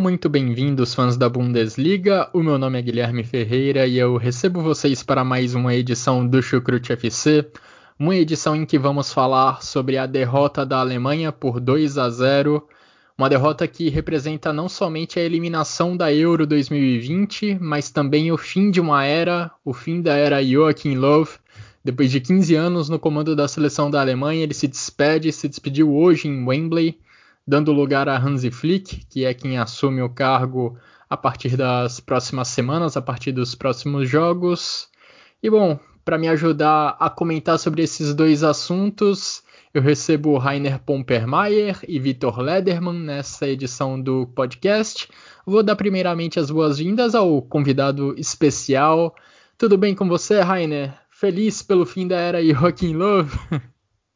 Sejam muito bem-vindos, fãs da Bundesliga. O meu nome é Guilherme Ferreira e eu recebo vocês para mais uma edição do Chucrute FC, uma edição em que vamos falar sobre a derrota da Alemanha por 2 a 0, uma derrota que representa não somente a eliminação da Euro 2020, mas também o fim de uma era, o fim da era Joachim Löw. Depois de 15 anos no comando da seleção da Alemanha, ele se despede, se despediu hoje em Wembley dando lugar a Hansi Flick, que é quem assume o cargo a partir das próximas semanas, a partir dos próximos jogos. E bom, para me ajudar a comentar sobre esses dois assuntos, eu recebo Rainer Pompermayer e Vitor Lederman nessa edição do podcast. Vou dar primeiramente as boas-vindas ao convidado especial. Tudo bem com você, Rainer? Feliz pelo fim da era Joaquim Love?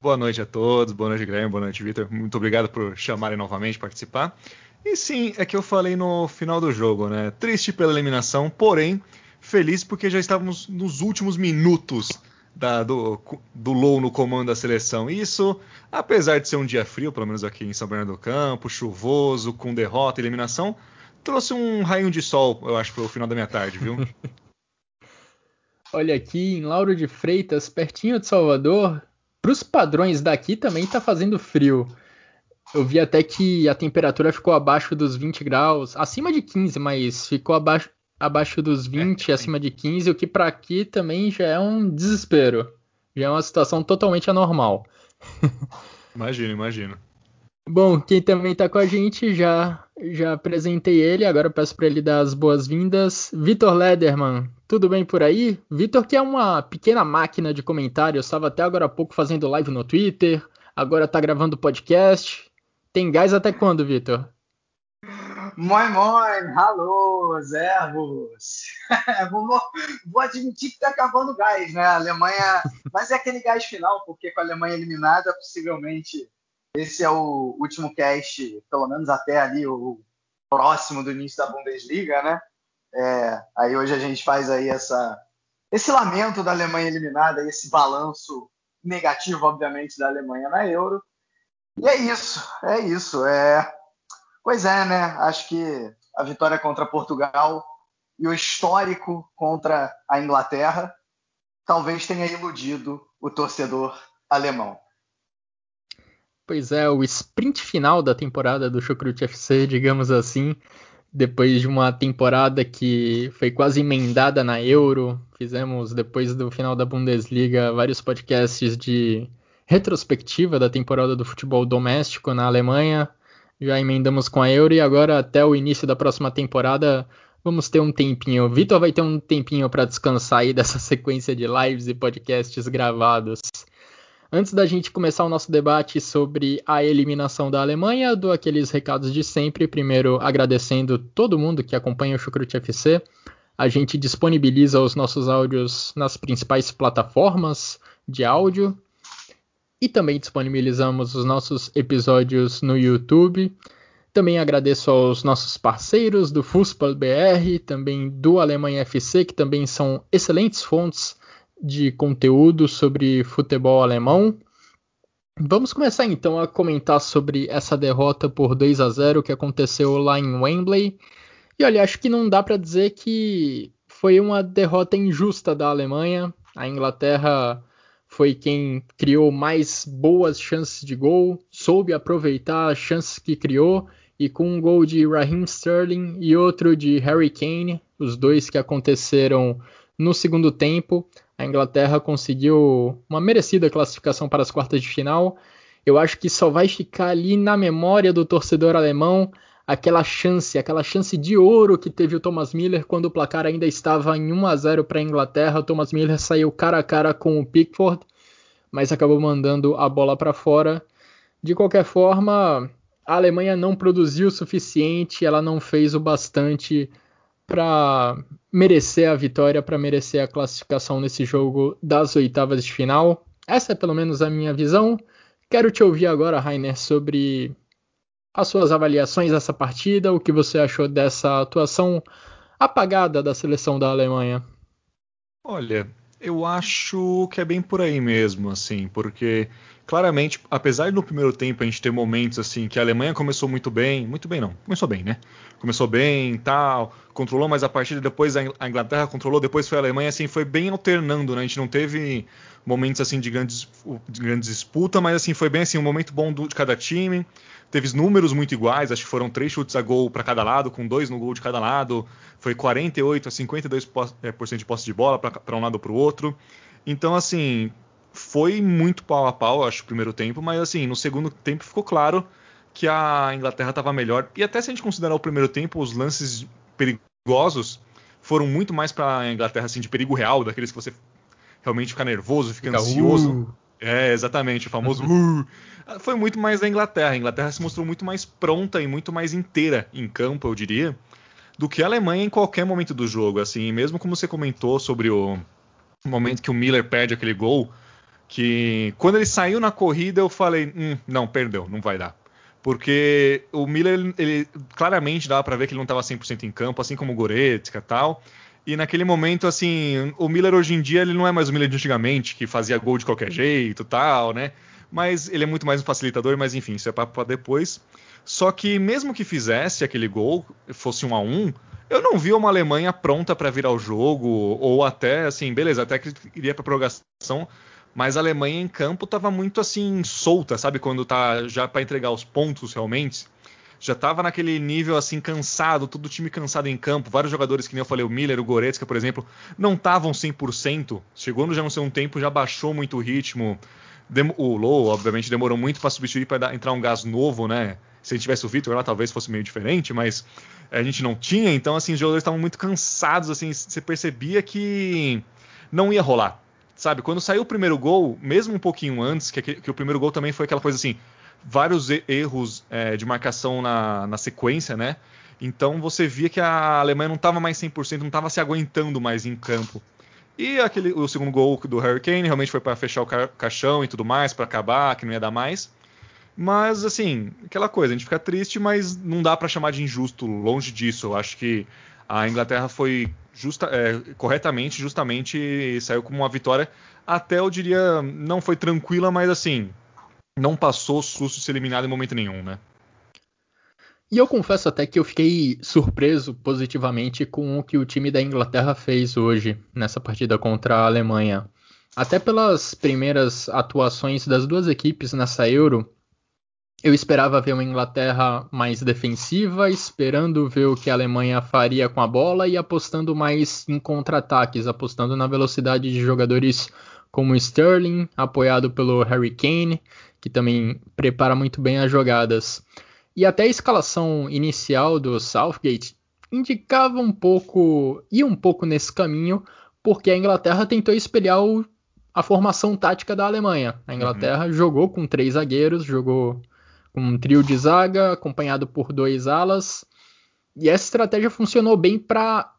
Boa noite a todos, boa noite, Guilherme, boa noite, Vitor. Muito obrigado por chamarem novamente participar. E sim, é que eu falei no final do jogo, né? Triste pela eliminação, porém feliz porque já estávamos nos últimos minutos da, do, do Low no comando da seleção. Isso, apesar de ser um dia frio, pelo menos aqui em São Bernardo do Campo, chuvoso, com derrota eliminação, trouxe um raio de sol, eu acho, para o final da minha tarde, viu? Olha aqui em Lauro de Freitas, pertinho de Salvador, para os padrões daqui também está fazendo frio. Eu vi até que a temperatura ficou abaixo dos 20 graus, acima de 15, mas ficou abaixo, abaixo dos 20, é, acima de 15, o que para aqui também já é um desespero. Já é uma situação totalmente anormal. Imagino, imagino. Bom, quem também está com a gente, já já apresentei ele, agora peço para ele dar as boas-vindas. Vitor Lederman, tudo bem por aí? Vitor, que é uma pequena máquina de comentários, estava até agora há pouco fazendo live no Twitter, agora está gravando podcast. Tem gás até quando, Vitor? Moin, moin, alô, servos. vou, admitir que está acabando gás, né? A Alemanha, mas é aquele gás final, porque com a Alemanha eliminada, possivelmente esse é o último cast, pelo menos até ali o próximo do início da Bundesliga, né? É, aí hoje a gente faz aí essa, esse lamento da Alemanha eliminada, esse balanço negativo, obviamente, da Alemanha na Euro. E é isso, é isso. É... Pois é, né? Acho que a vitória contra Portugal e o histórico contra a Inglaterra talvez tenha iludido o torcedor alemão. Pois é, o sprint final da temporada do Chucrute FC, digamos assim, depois de uma temporada que foi quase emendada na Euro, fizemos depois do final da Bundesliga vários podcasts de retrospectiva da temporada do futebol doméstico na Alemanha. Já emendamos com a Euro e agora até o início da próxima temporada vamos ter um tempinho. O Vitor vai ter um tempinho para descansar aí dessa sequência de lives e podcasts gravados. Antes da gente começar o nosso debate sobre a eliminação da Alemanha, dou aqueles recados de sempre. Primeiro, agradecendo todo mundo que acompanha o Chucrute FC. A gente disponibiliza os nossos áudios nas principais plataformas de áudio e também disponibilizamos os nossos episódios no YouTube. Também agradeço aos nossos parceiros do Fußball BR, também do Alemanha FC, que também são excelentes fontes de conteúdo sobre futebol alemão. Vamos começar então a comentar sobre essa derrota por 2 a 0 que aconteceu lá em Wembley. E olha, acho que não dá para dizer que foi uma derrota injusta da Alemanha. A Inglaterra foi quem criou mais boas chances de gol, soube aproveitar as chances que criou e com um gol de Raheem Sterling e outro de Harry Kane, os dois que aconteceram no segundo tempo, a Inglaterra conseguiu uma merecida classificação para as quartas de final. Eu acho que só vai ficar ali na memória do torcedor alemão aquela chance, aquela chance de ouro que teve o Thomas Miller quando o placar ainda estava em 1 a 0 para a Inglaterra. O Thomas Miller saiu cara a cara com o Pickford, mas acabou mandando a bola para fora. De qualquer forma, a Alemanha não produziu o suficiente, ela não fez o bastante para merecer a vitória, para merecer a classificação nesse jogo das oitavas de final. Essa é pelo menos a minha visão. Quero te ouvir agora, Rainer, sobre as suas avaliações dessa partida, o que você achou dessa atuação apagada da seleção da Alemanha. Olha, eu acho que é bem por aí mesmo, assim, porque claramente, apesar do primeiro tempo a gente ter momentos assim que a Alemanha começou muito bem, muito bem não, começou bem, né? Começou bem, tal, controlou mais a partida, depois a Inglaterra controlou, depois foi a Alemanha, assim, foi bem alternando, né? A gente não teve momentos assim de grandes de grande disputa, mas assim foi bem assim um momento bom do, de cada time. Teve números muito iguais, acho que foram três chutes a gol para cada lado, com dois no gol de cada lado. Foi 48 a 52% é, de posse de bola para um lado para o outro. Então, assim, foi muito pau a pau, acho, o primeiro tempo, mas assim, no segundo tempo ficou claro que a Inglaterra estava melhor. E até se a gente considerar o primeiro tempo, os lances perigosos foram muito mais para a Inglaterra, assim, de perigo real, daqueles que você realmente fica nervoso, fica, fica ansioso. Uh. É, exatamente, o famoso uh. Foi muito mais da Inglaterra. A Inglaterra se mostrou muito mais pronta e muito mais inteira em campo, eu diria, do que a Alemanha em qualquer momento do jogo. Assim, mesmo como você comentou sobre o momento que o Miller perde aquele gol, que quando ele saiu na corrida eu falei, hum, não, perdeu, não vai dar. Porque o Miller, ele, claramente dava para ver que ele não estava 100% em campo, assim como o Goretzka e tal. E naquele momento, assim, o Miller hoje em dia ele não é mais o Miller de antigamente, que fazia gol de qualquer jeito tal, né? Mas ele é muito mais um facilitador, mas enfim, isso é papo para depois. Só que mesmo que fizesse aquele gol, fosse um a um, eu não vi uma Alemanha pronta para virar o jogo, ou até, assim, beleza, até que iria para prorrogação, mas a Alemanha em campo estava muito assim solta, sabe? Quando tá já para entregar os pontos realmente. Já estava naquele nível assim cansado, todo o time cansado em campo. Vários jogadores, que nem eu falei, o Miller, o Goretzka, por exemplo, não estavam 100%. Chegou no já não sei um tempo, já baixou muito o ritmo. o Low, obviamente, demorou muito para substituir, para entrar um gás novo, né? Se a gente tivesse o Vitor lá, talvez fosse meio diferente, mas a gente não tinha. Então, assim, os jogadores estavam muito cansados, assim, você percebia que não ia rolar sabe? Quando saiu o primeiro gol, mesmo um pouquinho antes, que, que o primeiro gol também foi aquela coisa assim, vários erros é, de marcação na, na sequência, né? Então você via que a Alemanha não estava mais 100%, não estava se aguentando mais em campo. E aquele, o segundo gol do Hurricane realmente foi para fechar o ca caixão e tudo mais, para acabar, que não ia dar mais. Mas, assim, aquela coisa, a gente fica triste, mas não dá para chamar de injusto, longe disso. Eu acho que a Inglaterra foi justa, é, corretamente, justamente saiu como uma vitória. Até eu diria, não foi tranquila, mas assim, não passou susto de ser eliminado em momento nenhum, né? E eu confesso até que eu fiquei surpreso positivamente com o que o time da Inglaterra fez hoje nessa partida contra a Alemanha. Até pelas primeiras atuações das duas equipes nessa Euro, eu esperava ver uma Inglaterra mais defensiva, esperando ver o que a Alemanha faria com a bola e apostando mais em contra-ataques, apostando na velocidade de jogadores como Sterling, apoiado pelo Harry Kane, que também prepara muito bem as jogadas. E até a escalação inicial do Southgate indicava um pouco, ia um pouco nesse caminho, porque a Inglaterra tentou espelhar o, a formação tática da Alemanha. A Inglaterra uhum. jogou com três zagueiros, jogou um trio de zaga acompanhado por dois alas. E essa estratégia funcionou bem para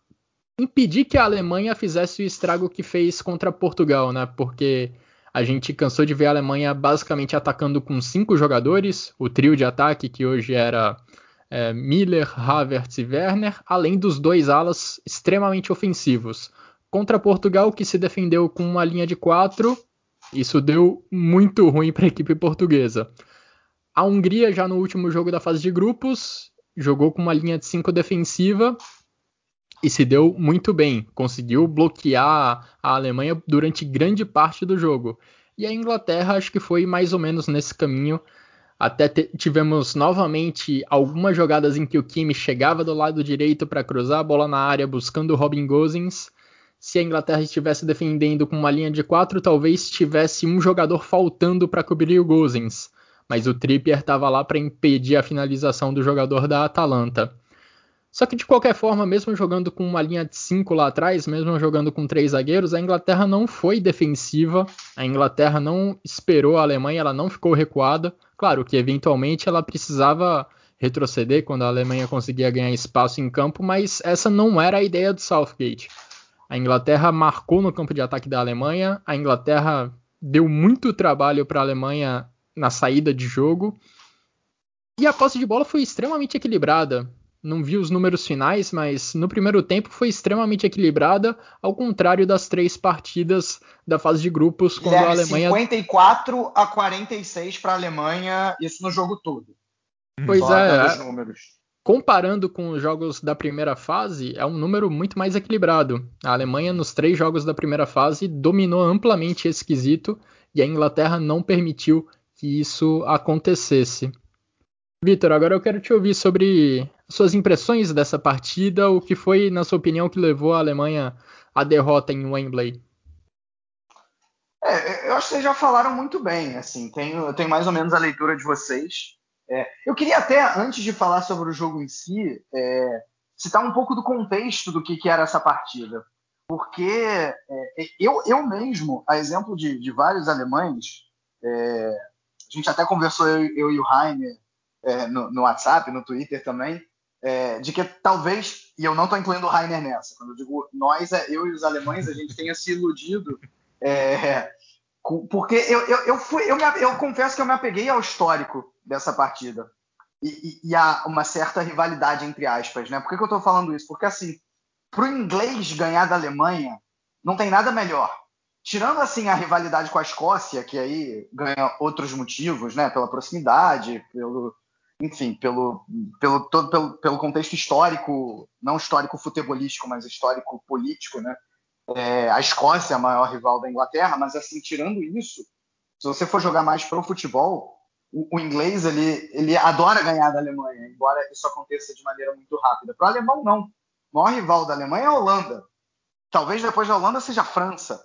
impedir que a Alemanha fizesse o estrago que fez contra Portugal, né? Porque a gente cansou de ver a Alemanha basicamente atacando com cinco jogadores, o trio de ataque que hoje era é, Miller, Havertz e Werner, além dos dois alas extremamente ofensivos. Contra Portugal, que se defendeu com uma linha de quatro, isso deu muito ruim para a equipe portuguesa. A Hungria, já no último jogo da fase de grupos, jogou com uma linha de 5 defensiva e se deu muito bem. Conseguiu bloquear a Alemanha durante grande parte do jogo. E a Inglaterra acho que foi mais ou menos nesse caminho. Até tivemos novamente algumas jogadas em que o Kimi chegava do lado direito para cruzar a bola na área buscando o Robin Gosens. Se a Inglaterra estivesse defendendo com uma linha de quatro, talvez tivesse um jogador faltando para cobrir o Gosens mas o Trippier estava lá para impedir a finalização do jogador da Atalanta. Só que de qualquer forma, mesmo jogando com uma linha de 5 lá atrás, mesmo jogando com três zagueiros, a Inglaterra não foi defensiva, a Inglaterra não esperou a Alemanha, ela não ficou recuada. Claro que eventualmente ela precisava retroceder quando a Alemanha conseguia ganhar espaço em campo, mas essa não era a ideia do Southgate. A Inglaterra marcou no campo de ataque da Alemanha, a Inglaterra deu muito trabalho para a Alemanha na saída de jogo. E a posse de bola foi extremamente equilibrada. Não vi os números finais, mas no primeiro tempo foi extremamente equilibrada, ao contrário das três partidas da fase de grupos, quando a Alemanha. 54 a 46 para a Alemanha, isso no jogo todo. Pois Só é. Comparando com os jogos da primeira fase, é um número muito mais equilibrado. A Alemanha, nos três jogos da primeira fase, dominou amplamente esse quesito e a Inglaterra não permitiu que isso acontecesse. Vitor, agora eu quero te ouvir sobre suas impressões dessa partida, o que foi, na sua opinião, que levou a Alemanha à derrota em Wembley. É, eu acho que vocês já falaram muito bem, assim, tenho, tenho mais ou menos a leitura de vocês. É, eu queria até, antes de falar sobre o jogo em si, é, citar um pouco do contexto do que, que era essa partida. Porque é, eu, eu mesmo, a exemplo de, de vários alemães, é, a gente até conversou, eu, eu e o Rainer, é, no, no, WhatsApp, no Twitter também, de que talvez, e eu não estou incluindo o Rainer nessa, quando eu digo nós, eu e os alemães, a gente tenha se iludido porque eu, eu, eu, fui, eu, me, eu confesso que eu me apeguei ao histórico dessa partida. E, e, e há uma certa rivalidade entre aspas, né? Por que, que eu estou falando isso? Porque assim, para o inglês ganhar da Alemanha, não tem nada melhor. Tirando assim a rivalidade com a Escócia, que aí ganha outros motivos, né? Pela proximidade, pelo, enfim, pelo, pelo todo pelo, pelo contexto histórico, não histórico futebolístico, mas histórico político, né? É, a Escócia é a maior rival da Inglaterra, mas assim, tirando isso, se você for jogar mais pro futebol, o, o, inglês ele, ele adora ganhar da Alemanha, embora isso aconteça de maneira muito rápida. Para o alemão, não. O maior rival da Alemanha é a Holanda. Talvez depois da Holanda seja a França.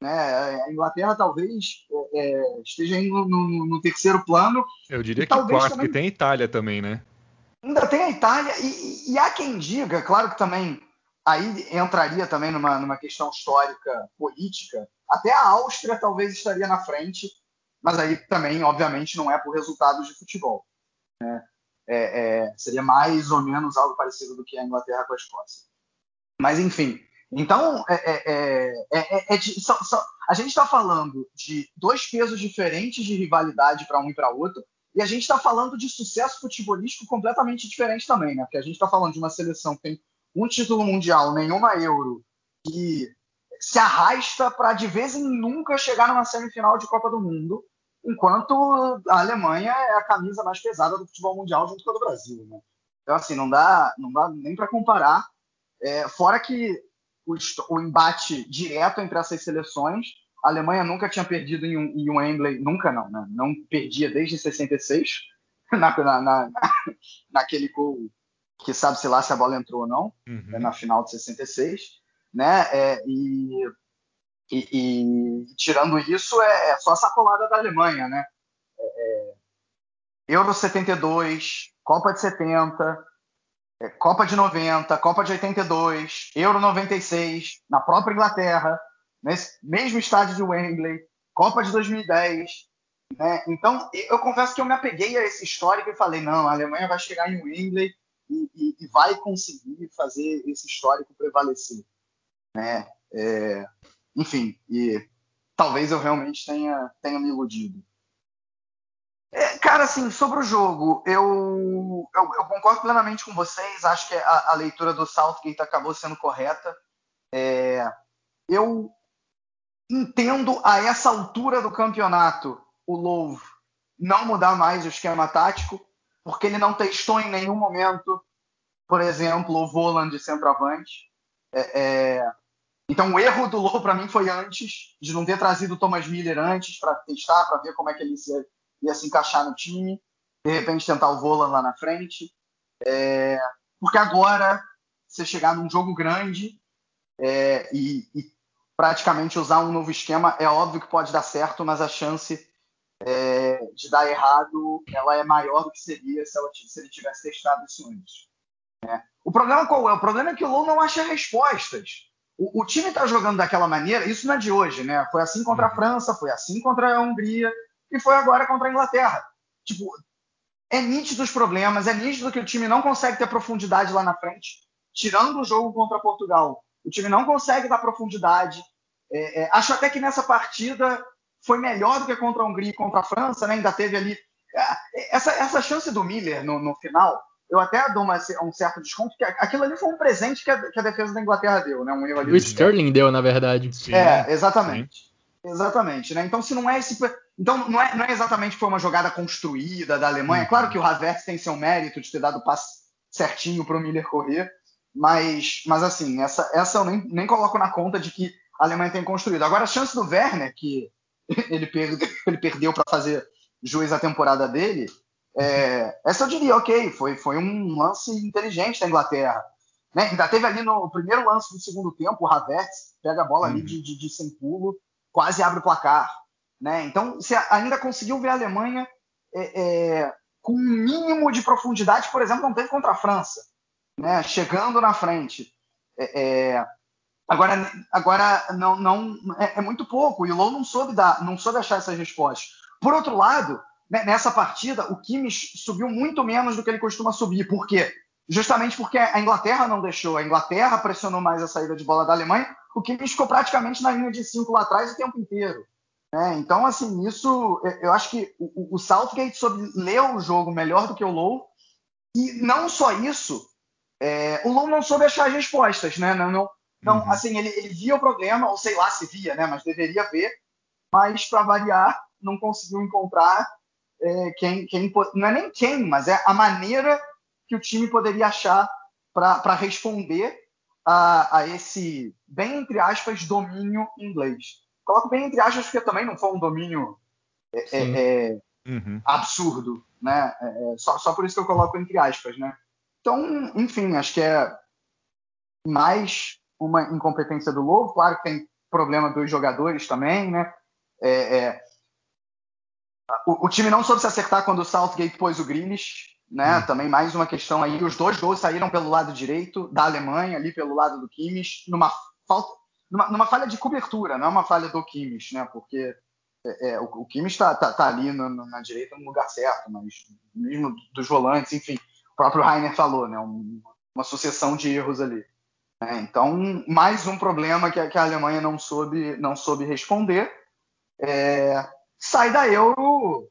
Né? A Inglaterra talvez é, é esteja indo no, no, terceiro plano. Eu diria que quarto, também... que tem a Itália também, né? Ainda tem a Itália, e, e há quem diga, claro que também aí entraria também numa, numa questão histórica, política. Até a Áustria talvez estaria na frente, mas aí também, obviamente, não é por resultados de futebol. Né? É, é, seria mais ou menos algo parecido do que a Inglaterra com a Escócia. Mas, enfim. Então, é, é, é só, só, a gente está falando de dois pesos diferentes de rivalidade para um e para outro, e a gente está falando de sucesso futebolístico completamente diferente também, né? Porque a gente está falando de uma seleção que tem um título mundial, nenhuma Euro, e se arrasta para de vez em nunca chegar numa semifinal de Copa do Mundo, enquanto a Alemanha é a camisa mais pesada do futebol mundial junto com a do Brasil. Né? Então, assim, não dá, não dá nem para comparar. É, fora que o, o, embate direto entre essas seleções, a Alemanha nunca tinha perdido em um, em um Wembley, nunca não, né? não perdia desde 66, na, na, na, naquele gol que sabe-se lá se a bola entrou ou não, uhum. né, na final de 66, né? É, e, e, e, tirando isso, é, é, só a sacolada da Alemanha, né? É, é Euro 72, Copa de 70, é, Copa de 90, Copa de 82, Euro 96, na própria Inglaterra, nesse mesmo estádio de Wembley, Copa de 2010. Né? Então, eu confesso que eu me apeguei a esse histórico e falei: não, a Alemanha vai chegar em Wembley e, e, e vai conseguir fazer esse histórico prevalecer. Né? É, enfim, e talvez eu realmente tenha, tenha me iludido. Cara, assim, sobre o jogo, eu, eu, eu, concordo plenamente com vocês. Acho que a, a leitura do Southgate acabou sendo correta. É, eu entendo a essa altura do campeonato o Louvre não mudar mais o esquema tático porque ele não testou em nenhum momento, por exemplo, o Voland de centroavante. É, é... Então, o erro do Low para mim foi antes, de não ter trazido o Thomas Miller antes para testar, para ver como é que ele ia, ia, se encaixar no time. De repente, tentar o Voland lá na frente. É... Porque agora, você chegar num jogo grande é, e, e praticamente usar um novo esquema, é óbvio que pode dar certo, mas a chance é, de dar errado, ela é maior do que seria se, ela, se ele tivesse testado isso antes. Né? O problema qual é? O problema é que o Low não acha respostas. O, o time está jogando daquela maneira, isso não é de hoje, né? Foi assim contra a uhum. França, foi assim contra a Hungria e foi agora contra a Inglaterra. Tipo, é nítido os problemas, é nítido que o time não consegue ter profundidade lá na frente. Tirando o jogo contra Portugal, o time não consegue dar profundidade. É, é, acho até que nessa partida foi melhor do que contra a Hungria e contra a França, né? Ainda teve ali. É, essa, essa chance do Miller no, no final, eu até dou uma, um certo desconto, porque aquilo ali foi um presente que a, que a defesa da Inglaterra deu, né? Um erro ali o Sterling deu, na verdade. Sim, é, exatamente. Sim. Exatamente, né? Então, se não é esse. Então, não é, não é exatamente que foi uma jogada construída da Alemanha. Uhum. Claro que o Havertz tem seu mérito de ter dado o passe certinho para o Miller correr, mas, mas assim, essa, essa eu nem, nem coloco na conta de que a Alemanha tem construído. Agora, a chance do Werner, que ele, perdeu, ele perdeu para fazer juiz a temporada dele, é, essa eu diria, ok, foi, foi um lance inteligente da Inglaterra. Né? Ainda teve ali no primeiro lance do segundo tempo, o Havertz pega a bola ali uhum. de, de, de sem pulo, quase abre o placar. Né? Então, você ainda conseguiu ver a Alemanha é, é, com um mínimo de profundidade, por exemplo, não teve contra a França, né? chegando na frente. É, é agora, agora não, não é, é, muito pouco, e o Low não soube, dar, não soube achar essas respostas. Por outro lado, né, nessa partida, o Kimmich subiu muito menos do que ele costuma subir. Por quê? Justamente porque a Inglaterra não deixou. A Inglaterra pressionou mais a saída de bola da Alemanha. O Kimmich ficou praticamente na linha de cinco lá atrás o tempo inteiro. Né? Então, assim, isso eu acho que o, o Southgate soube ler o jogo melhor do que o Low. E não só isso, é, o Low não soube achar as respostas, né? Não, não, não uhum. assim, ele, ele, via o problema, ou sei lá se via, né? Mas deveria ver. Mas, para variar, não conseguiu encontrar é, quem, quem, não é nem quem, mas é a maneira que o time poderia achar para responder a, a, esse, bem entre aspas, domínio inglês. Coloco bem entre aspas porque também não foi um domínio é, é, é uhum. absurdo, né? É, é, só, só por isso que eu coloco entre aspas, né? Então, enfim, acho que é mais uma incompetência do Lobo. Claro que tem problema dos jogadores também, né? É, o, o, time não soube se acertar quando o Southgate pôs o Grealish, né? Hum. Também mais uma questão aí. Os dois gols saíram pelo lado direito da Alemanha, ali pelo lado do Kimmich, numa falta, numa, numa falha de cobertura, não é uma falha do Kimmich, né? Porque é, é, o, o Kimmich está tá, tá ali no, no, na direita no lugar certo, mas mesmo dos volantes, enfim, o próprio Rainer falou, né? Um, uma sucessão de erros ali. É, então, mais um problema que, que, a Alemanha não soube, não soube responder. É, sai da Euro.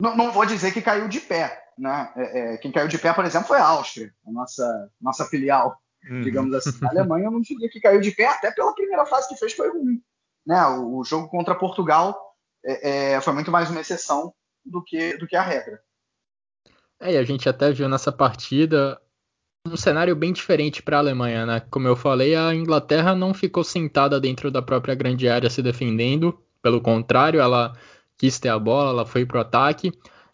Não, não, vou dizer que caiu de pé. Né? É, é, quem caiu de pé, por exemplo, foi a Áustria, a nossa, nossa filial, uhum. digamos assim. A Alemanha não diria que caiu de pé, até pela primeira fase que fez foi ruim. Né? O, o jogo contra Portugal é, é, foi muito mais uma exceção do que, do que a regra. É, e a gente até viu nessa partida um cenário bem diferente para a Alemanha, né? Como eu falei, a Inglaterra não ficou sentada dentro da própria grande área se defendendo, pelo contrário, ela quis ter a bola, ela foi para o ataque.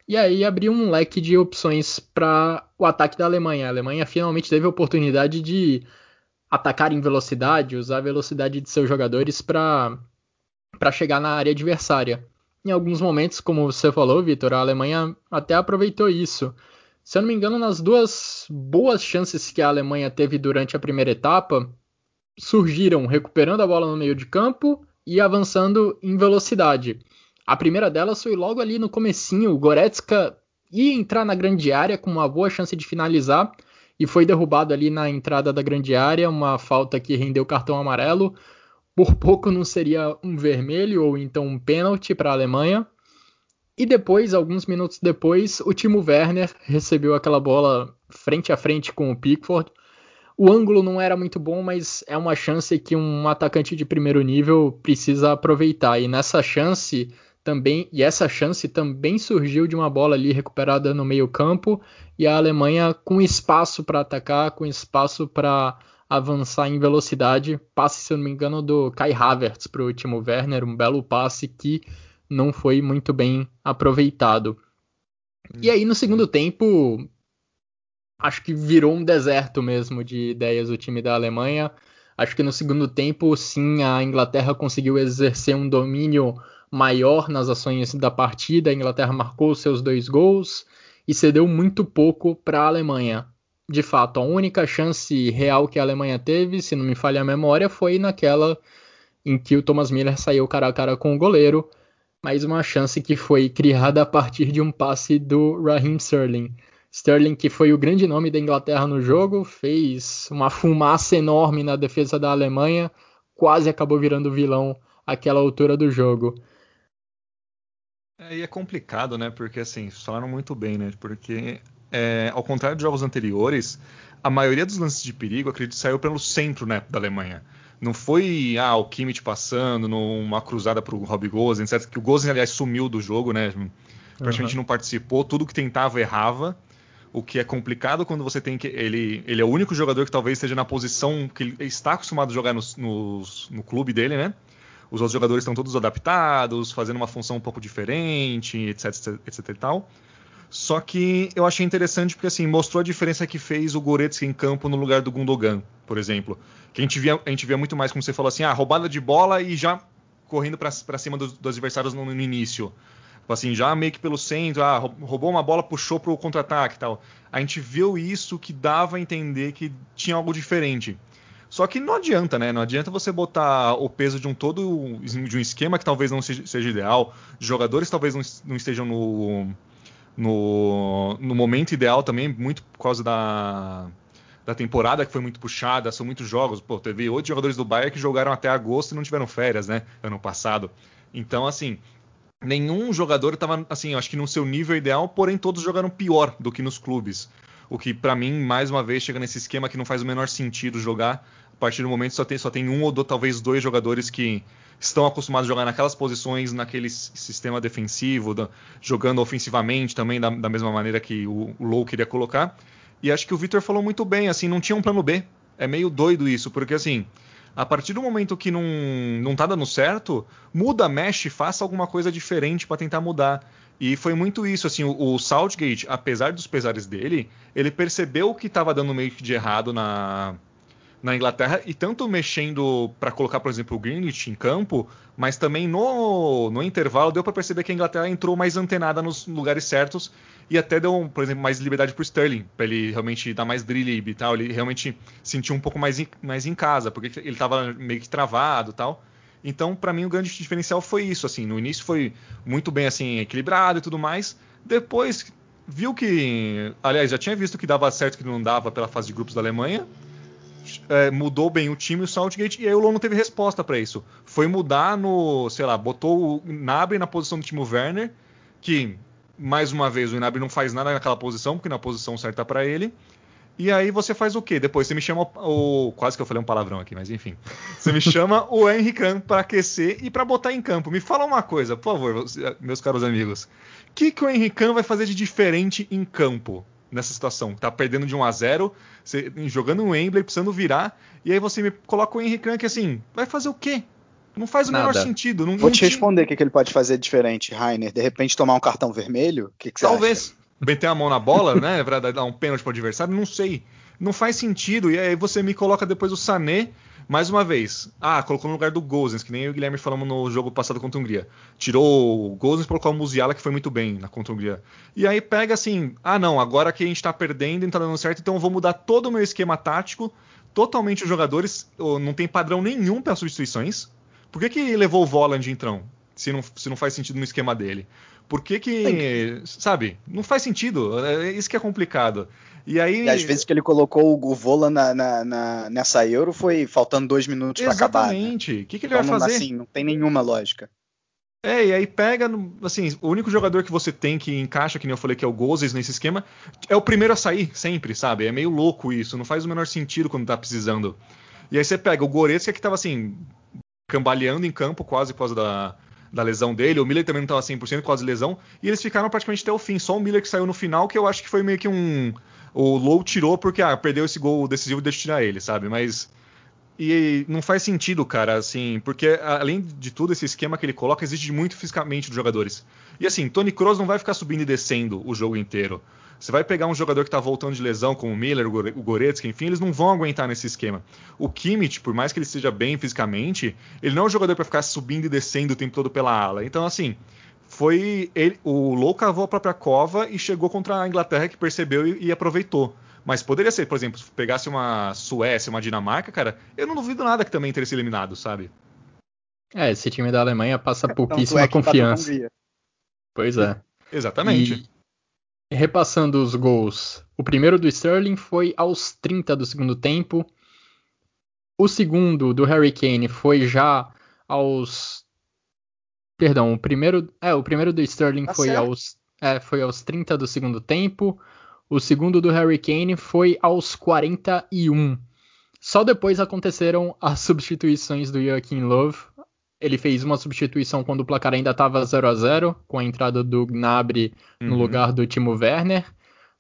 E aí abriu um leque de opções para o ataque da Alemanha. A Alemanha finalmente teve a oportunidade de atacar em velocidade, usar a velocidade de seus jogadores para chegar na área adversária. Em alguns momentos, como você falou, Vitor, a Alemanha até aproveitou isso. Se eu não me engano, nas duas boas chances que a Alemanha teve durante a primeira etapa, surgiram recuperando a bola no meio de campo e avançando em velocidade. A primeira delas foi logo ali no comecinho, o Goretzka ia entrar na grande área com uma boa chance de finalizar e foi derrubado ali na entrada da grande área, uma falta que rendeu cartão amarelo. Por pouco não seria um vermelho ou então um pênalti para a Alemanha. E depois, alguns minutos depois, o Timo Werner recebeu aquela bola frente a frente com o Pickford o ângulo não era muito bom, mas é uma chance que um atacante de primeiro nível precisa aproveitar. E nessa chance também, e essa chance também surgiu de uma bola ali recuperada no meio-campo e a Alemanha com espaço para atacar, com espaço para avançar em velocidade. Passe, se eu não me engano, do Kai Havertz para o Timo Werner, um belo passe que não foi muito bem aproveitado. E aí no segundo tempo, acho que virou um deserto mesmo de ideias o time da Alemanha. Acho que no segundo tempo, sim, a Inglaterra conseguiu exercer um domínio maior nas ações da partida. A Inglaterra marcou seus dois gols e cedeu muito pouco para a Alemanha. De fato, a única chance real que a Alemanha teve, se não me falha a memória, foi naquela em que o Thomas Miller saiu cara a cara com o goleiro, mas uma chance que foi criada a partir de um passe do Raheem Sterling. Sterling, que foi o grande nome da Inglaterra no jogo, fez uma fumaça enorme na defesa da Alemanha, quase acabou virando vilão àquela altura do jogo. É, e é complicado, né? Porque assim, falaram muito bem, né? Porque é, ao contrário de jogos anteriores, a maioria dos lances de perigo, acredito, saiu pelo centro né, da Alemanha. Não foi ah, o Kimmich passando numa cruzada para o Rob Gosens, etc. Que o Gosens, aliás, sumiu do jogo, né? Praticamente uhum. não participou, tudo que tentava errava. O que é complicado quando você tem que. Ele, ele é o único jogador que talvez esteja na posição que ele está acostumado a jogar no, no, no clube dele, né? Os outros jogadores estão todos adaptados, fazendo uma função um pouco diferente, etc, etc, etc e tal. Só que eu achei interessante porque assim mostrou a diferença que fez o Goretzka em campo no lugar do Gundogan, por exemplo. Que a gente via, a gente via muito mais, como você falou assim, ah, roubada de bola e já correndo para cima dos, dos adversários no, no, início. Tipo assim, já meio que pelo centro, ah, roubou uma bola, puxou para o contra-ataque tal. A gente viu isso que dava a entender que tinha algo diferente. Só que não adianta, né? Não adianta você botar o peso de um todo de um esquema que talvez não seja, ideal, jogadores talvez não, não estejam no, no, no, momento ideal também, muito por causa da, da temporada que foi muito puxada, são muitos jogos. Pô, teve oito jogadores do Bayern que jogaram até agosto e não tiveram férias, né? Ano passado. Então, assim, nenhum jogador estava, assim, acho que no seu nível ideal, porém todos jogaram pior do que nos clubes. O que, para mim, mais uma vez, chega nesse esquema que não faz o menor sentido jogar. A partir do momento só tem, só tem um ou dois, talvez dois jogadores que estão acostumados a jogar naquelas posições, naquele sistema defensivo, da, jogando ofensivamente também da, da, mesma maneira que o, o Low queria colocar. E acho que o Victor falou muito bem, assim, não tinha um plano B. É meio doido isso, porque assim, a partir do momento que não, não tá dando certo, muda, mexe, faça alguma coisa diferente para tentar mudar. E foi muito isso, assim, o, o Southgate, apesar dos pesares dele, ele percebeu que estava dando meio que de errado na, na Inglaterra e tanto mexendo para colocar, por exemplo, o Greenwich em campo, mas também no, no intervalo deu para perceber que a Inglaterra entrou mais antenada nos lugares certos e até deu, por exemplo, mais liberdade para o Sterling, para ele realmente dar mais drill e tal, ele realmente sentiu um pouco mais em, mais em casa, porque ele estava meio que travado, tal. Então, para mim, o grande diferencial foi isso. Assim, no início foi muito bem assim equilibrado e tudo mais. Depois viu que, aliás, já tinha visto que dava certo que não dava pela fase de grupos da Alemanha. É, mudou bem o time, o Southgate, e aí o Lon não teve resposta para isso. Foi mudar no, sei lá, botou o Gnabry na posição do Timo Werner, que mais uma vez o Gnabry não faz nada naquela posição, porque na posição certa para ele. E aí você faz o quê? Depois você me chama o. Quase que eu falei um palavrão aqui, mas enfim. Você me chama o Henry Khan para aquecer e para botar em campo. Me fala uma coisa, por favor, meus caros amigos. O que, que o Henry Khan vai fazer de diferente em campo nessa situação? Tá perdendo de 1 a 0 você, jogando um Wembley, precisando virar, e aí você me coloca o Henry que assim, vai fazer o quê? Não faz o Nada. menor sentido. Não, Vou não te responder o que, que ele pode fazer diferente, Rainer. De repente tomar um cartão vermelho? O que, que você Talvez. Acha? Meter a mão na bola, né, para dar um pênalti pro adversário, não sei. Não faz sentido. E aí você me coloca depois o Sané, mais uma vez. Ah, colocou no lugar do Gozens, que nem o Guilherme falamos no jogo passado contra a Hungria. Tirou o Gozens e colocou o Musiala, que foi muito bem na contra a Hungria. E aí pega assim, ah não, agora que a gente tá perdendo e não tá dando certo, então eu vou mudar todo o meu esquema tático, totalmente os jogadores, não tem padrão nenhum para substituições. Por que, que levou o Voland então? Se não, se não faz sentido no esquema dele. Por que que, sabe, não faz sentido. É isso que é complicado. E aí. E às vezes que ele colocou o Vola na, na, na, nessa Euro foi faltando dois minutos para acabar. Né? Exatamente. O né? que, que ele então, vai fazer? Assim, não tem nenhuma lógica. É, e aí pega, assim, o único jogador que você tem que encaixa, que nem eu falei que é o Gozes nesse esquema, é o primeiro a sair, sempre, sabe? É meio louco isso, não faz o menor sentido quando tá precisando. E aí você pega o Goretzka que tava assim, cambaleando em campo quase por causa da, da lesão dele. O Miller também não estava 100% por causa de lesão. E eles ficaram praticamente até o fim. Só o Miller que saiu no final, que eu acho que foi meio que um. O Low tirou porque ah, perdeu esse gol decisivo deixa tirar ele, sabe? Mas. E não faz sentido, cara, assim, porque além de tudo, esse esquema que ele coloca exige muito fisicamente dos jogadores. E assim, Tony Kroos não vai ficar subindo e descendo o jogo inteiro. Você vai pegar um jogador que está voltando de lesão, como o Miller, o Goretzka, enfim, eles não vão aguentar nesse esquema. O Kimmich, por mais que ele esteja bem fisicamente, ele não é um jogador para ficar subindo e descendo o tempo todo pela ala. Então, assim, foi ele, o Low cavou a própria cova e chegou contra a Inglaterra que percebeu e, e aproveitou. Mas poderia ser, por exemplo, se pegasse uma Suécia, uma Dinamarca, cara, eu não duvido nada que também teria se eliminado, sabe? É, esse time da Alemanha passa pouquíssima é confiança. Pois é. Exatamente. Repassando os gols, o primeiro do Sterling foi aos 30 do segundo tempo. O segundo do Harry Kane foi já aos Perdão, o primeiro, é, o primeiro do Sterling tá foi aos é, foi aos 30 do segundo tempo. O segundo do Harry Kane foi aos 41. Só depois aconteceram as substituições do Joaquim Love. Ele fez uma substituição quando o placar ainda estava 0 a 0 com a entrada do Gnabry uhum. no lugar do Timo Werner.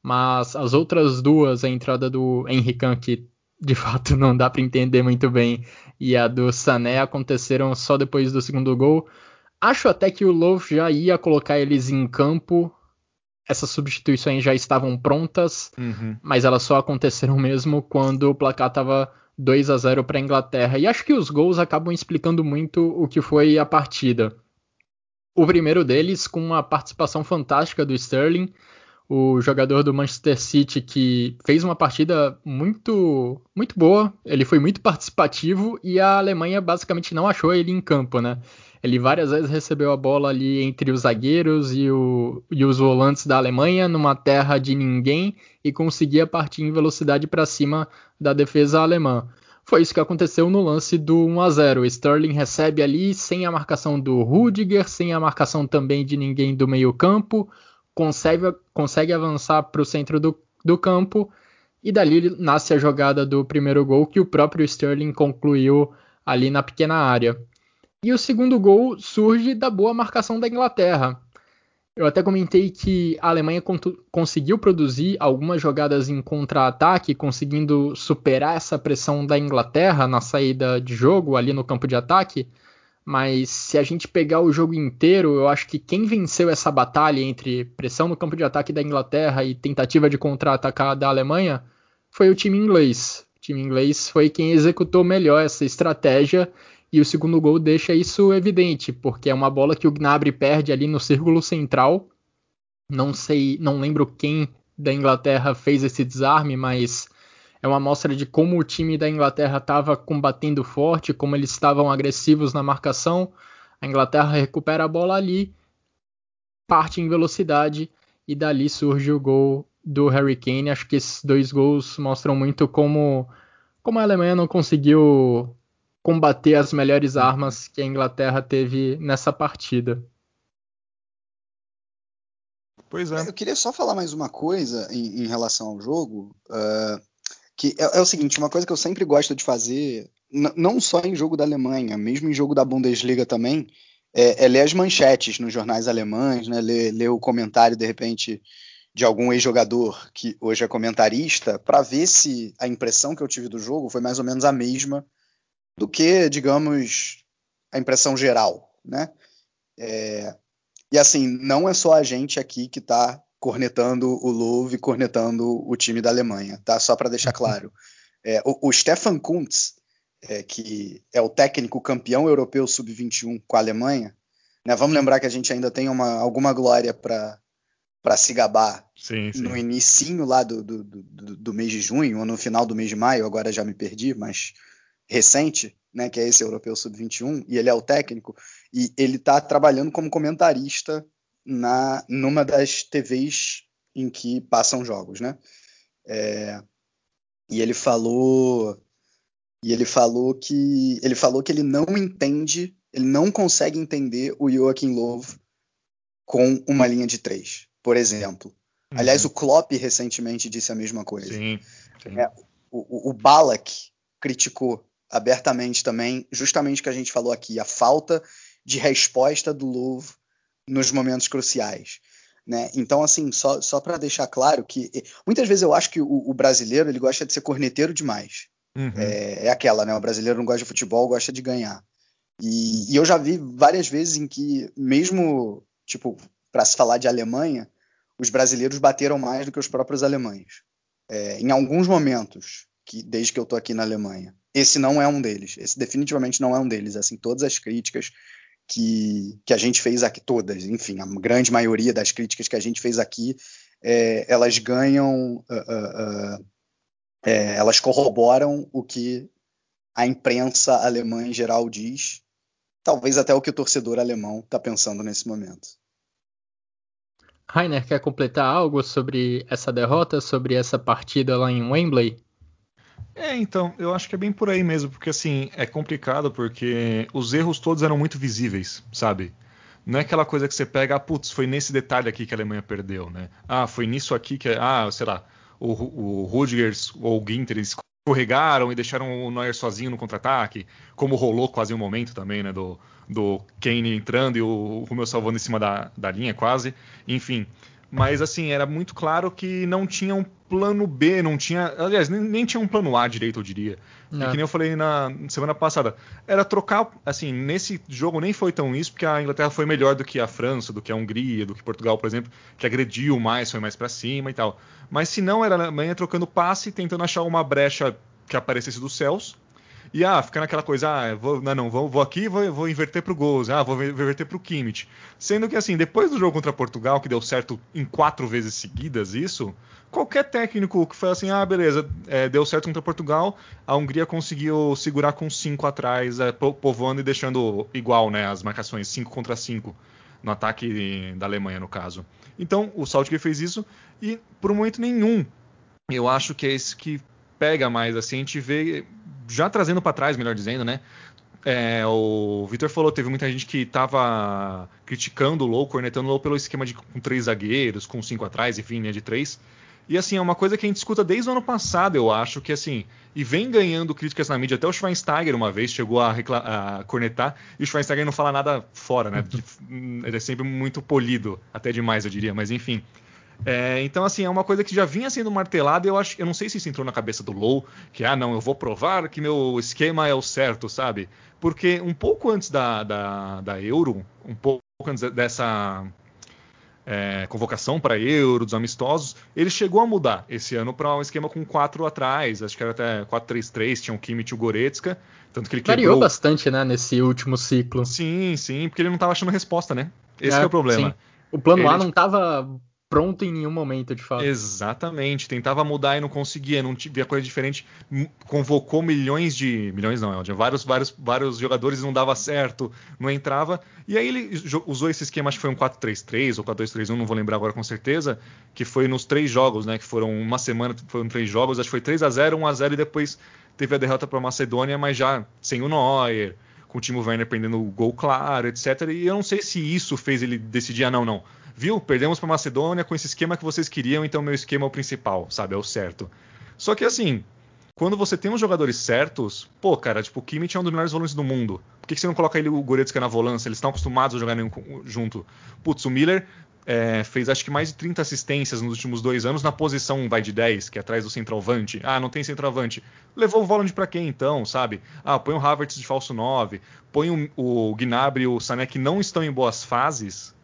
Mas as outras duas, a entrada do Henrique, que de fato não dá para entender muito bem, e a do Sané aconteceram só depois do segundo gol. Acho até que o Love já ia colocar eles em campo. Essas substituições já estavam prontas, uhum. mas elas só aconteceram mesmo quando o placar estava 2 a 0 para a Inglaterra. E acho que os gols acabam explicando muito o que foi a partida. O primeiro deles com uma participação fantástica do Sterling, o jogador do Manchester City que fez uma partida muito muito boa, ele foi muito participativo e a Alemanha basicamente não achou ele em campo, né? Ele várias vezes recebeu a bola ali entre os zagueiros e, o, e os volantes da Alemanha, numa terra de ninguém, e conseguia partir em velocidade para cima da defesa alemã. Foi isso que aconteceu no lance do 1 a 0. O Sterling recebe ali sem a marcação do Rudiger, sem a marcação também de ninguém do meio-campo, consegue, consegue avançar para o centro do, do campo e dali nasce a jogada do primeiro gol que o próprio Sterling concluiu ali na pequena área. E o segundo gol surge da boa marcação da Inglaterra. Eu até comentei que a Alemanha conseguiu produzir algumas jogadas em contra-ataque, conseguindo superar essa pressão da Inglaterra na saída de jogo ali no campo de ataque. Mas se a gente pegar o jogo inteiro, eu acho que quem venceu essa batalha entre pressão no campo de ataque da Inglaterra e tentativa de contra-atacar da Alemanha foi o time inglês. O time inglês foi quem executou melhor essa estratégia e o segundo gol deixa isso evidente, porque é uma bola que o Gnabry perde ali no círculo central. Não sei, não lembro quem da Inglaterra fez esse desarme, mas é uma amostra de como o time da Inglaterra estava combatendo forte, como eles estavam agressivos na marcação. A Inglaterra recupera a bola ali, parte em velocidade e dali surge o gol do Harry Kane. Acho que esses dois gols mostram muito como, como a Alemanha não conseguiu combater as melhores armas que a Inglaterra teve nessa partida. Pois é. Eu queria só falar mais uma coisa em, em relação ao jogo, uh, que é, é, o seguinte, uma coisa que eu sempre gosto de fazer, não só em jogo da Alemanha, mesmo em jogo da Bundesliga também, é, é ler as manchetes nos jornais alemães, né, ler, ler o comentário, de repente, de algum ex-jogador que hoje é comentarista, para ver se a impressão que eu tive do jogo foi mais ou menos a mesma do que, digamos, a impressão geral, né? É, e assim, não é só a gente aqui que está cornetando o Louvre, cornetando o time da Alemanha, tá? Só para deixar claro. É, o, o, Stefan Kuntz, é, que é o técnico campeão europeu sub-21 com a Alemanha, né? Vamos lembrar que a gente ainda tem uma, alguma glória para para se gabar sim, sim. no início lá do, do, do, do, mês de junho ou no final do mês de maio, agora já me perdi, mas recente, né, que é esse Europeu Sub-21, e ele é o técnico, e ele está trabalhando como comentarista na numa das TVs em que passam jogos, né? É, e ele falou e ele falou que ele falou que ele não entende, ele não consegue entender o Joachim Löw com uma linha de três, por exemplo. Uhum. Aliás, o Klopp recentemente disse a mesma coisa. Sim, sim. É, o, o, o Balak criticou abertamente também, justamente o que a gente falou aqui, a falta de resposta do Louvre nos momentos cruciais. Né? Então, assim, só, só para deixar claro que muitas vezes eu acho que o, o, brasileiro ele gosta de ser corneteiro demais. Uhum. É, é, aquela, né? O brasileiro não gosta de futebol, gosta de ganhar. E, e eu já vi várias vezes em que, mesmo, tipo, para se falar de Alemanha, os brasileiros bateram mais do que os próprios alemães. É, em alguns momentos, que, desde que eu estou aqui na Alemanha. Esse não é um deles. Esse definitivamente não é um deles. Assim, todas as críticas que, que a gente fez aqui, todas, enfim, a grande maioria das críticas que a gente fez aqui, é, elas ganham, uh, uh, uh, é, elas corroboram o que a imprensa alemã em geral diz, talvez até o que o torcedor alemão está pensando nesse momento. Rainer, quer completar algo sobre essa derrota, sobre essa partida lá em Wembley? É, então, eu acho que é bem por aí mesmo, porque assim, é complicado porque os erros todos eram muito visíveis, sabe? Não é aquela coisa que você pega, ah, putz, foi nesse detalhe aqui que a Alemanha perdeu, né? Ah, foi nisso aqui que, ah, sei lá, o, o ou o Ginter escorregaram e deixaram o Neuer sozinho no contra-ataque, como rolou quase um momento também, né, do, do Kane entrando e o, o Romeu salvando em cima da, da linha quase, enfim mas assim, era muito claro que não tinha um plano B, não tinha. Aliás, nem, nem tinha um plano A direito, eu diria. E que nem eu falei na semana passada. Era trocar. Assim, nesse jogo nem foi tão isso, porque a Inglaterra foi melhor do que a França, do que a Hungria, do que Portugal, por exemplo, que agrediu mais, foi mais para cima e tal. Mas se não, era a Alemanha trocando passe, tentando achar uma brecha que aparecesse dos céus e ah, fica naquela coisa, ah, vou, não, não, vou, vou aqui vou, vou inverter pro Gols, ah, vou inverter pro Kimmich. Sendo que assim, depois do jogo contra Portugal, que deu certo em quatro vezes seguidas isso, qualquer técnico que foi assim, ah, beleza, é, deu certo contra Portugal, a Hungria conseguiu segurar com cinco atrás, é, povoando e deixando igual, né, as marcações, cinco contra cinco no ataque da Alemanha, no caso. Então, o Southgate fez isso e, por um momento nenhum, eu acho que é isso que pega mais, assim, a gente vê já trazendo para trás, melhor dizendo, né? É, o Vitor falou, teve muita gente que estava criticando o Low, cornetando o Low pelo esquema de com três zagueiros, com cinco atrás, enfim, linha de três. E assim, é uma coisa que a gente escuta desde o ano passado, eu acho, que assim, e vem ganhando críticas na mídia. Até o Schweinsteiger uma vez chegou a, a cornetar, e o Schweinsteiger não fala nada fora, né? Ele é sempre muito polido, até demais, eu diria, mas enfim. É, então, assim, é uma coisa que já vinha sendo martelada. Eu acho, eu não sei se isso entrou na cabeça do Low, que ah, não, eu vou provar que meu esquema é o certo, sabe? Porque um pouco antes da, da, da Euro, um pouco antes dessa é, convocação para Euro, dos amistosos, ele chegou a mudar esse ano para um esquema com quatro atrás, acho que era até 4-3-3, tinha o Kimmich e o Goretzka, tanto que ele Variou quebrou... bastante, né, nesse último ciclo. Sim, sim, porque ele não estava achando resposta, né? Esse é, é o problema. Sim. O plano ele... A não estava pronto em nenhum momento, de fato. Exatamente. Tentava mudar e não conseguia, não via coisa diferente. Convocou milhões de. Milhões não, tinha vários, vários, vários jogadores não dava certo, não entrava. E aí ele usou esse esquema, acho que foi um 4-3-3 ou 4-2-3-1, não vou lembrar agora com certeza, que foi nos três jogos, né? Que foram uma semana, foram três jogos, acho que foi 3 a 0 1 a 0 e depois teve a derrota para a Macedônia, mas já sem o Neuer, com o Timo Werner prendendo o gol claro, etc. E eu não sei se isso fez ele decidir, ah, não, não viu? Perdemos para Macedônia com esse esquema que vocês queriam, então meu esquema é o principal, sabe? É o certo. Só que assim, quando você tem os jogadores certos, pô, cara, tipo, o Kimmich é um dos melhores volantes do mundo. Por que, que você não coloca ele o Goretzka na volância? Eles estão acostumados a jogar junto. Putz, o Miller é, fez acho que mais de 30 assistências nos últimos dois anos na posição vai de 10, que é atrás do centroavante. Ah, não tem centroavante. Levou o volante para quem então, sabe? Ah, põe o Havertz de falso 9, põe o, o Gnabry e o Sané que não estão em boas fases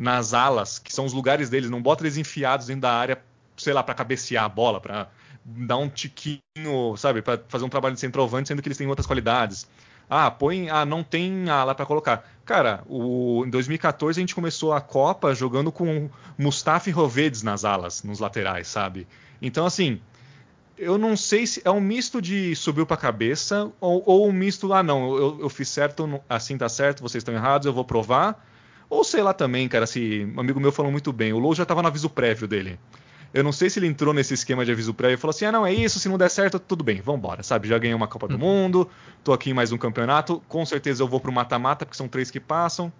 nas alas, que são os lugares deles, não bota eles enfiados dentro da área, sei lá, para cabecear a bola, para dar um tiquinho, sabe, para fazer um trabalho de centroavante, sendo que eles têm outras qualidades. Ah, põe, ah, não tem ala para colocar. Cara, o, em 2014 a gente começou a Copa jogando com Mustafa e Rovedes nas alas, nos laterais, sabe? Então, assim, eu não sei se é um misto de subiu para a cabeça ou, ou, um misto, ah, não, eu, eu fiz certo, assim tá certo, vocês estão errados, eu vou provar ou sei lá também, cara, se um amigo meu falou muito bem, o Low já estava no aviso prévio dele. Eu não sei se ele entrou nesse esquema de aviso prévio e falou assim: ah, não, é isso, se não der certo, tudo bem, vambora, sabe? Já ganhei uma Copa do uhum. Mundo, tô aqui em mais um campeonato, com certeza eu vou pro mata-mata, porque são três que passam.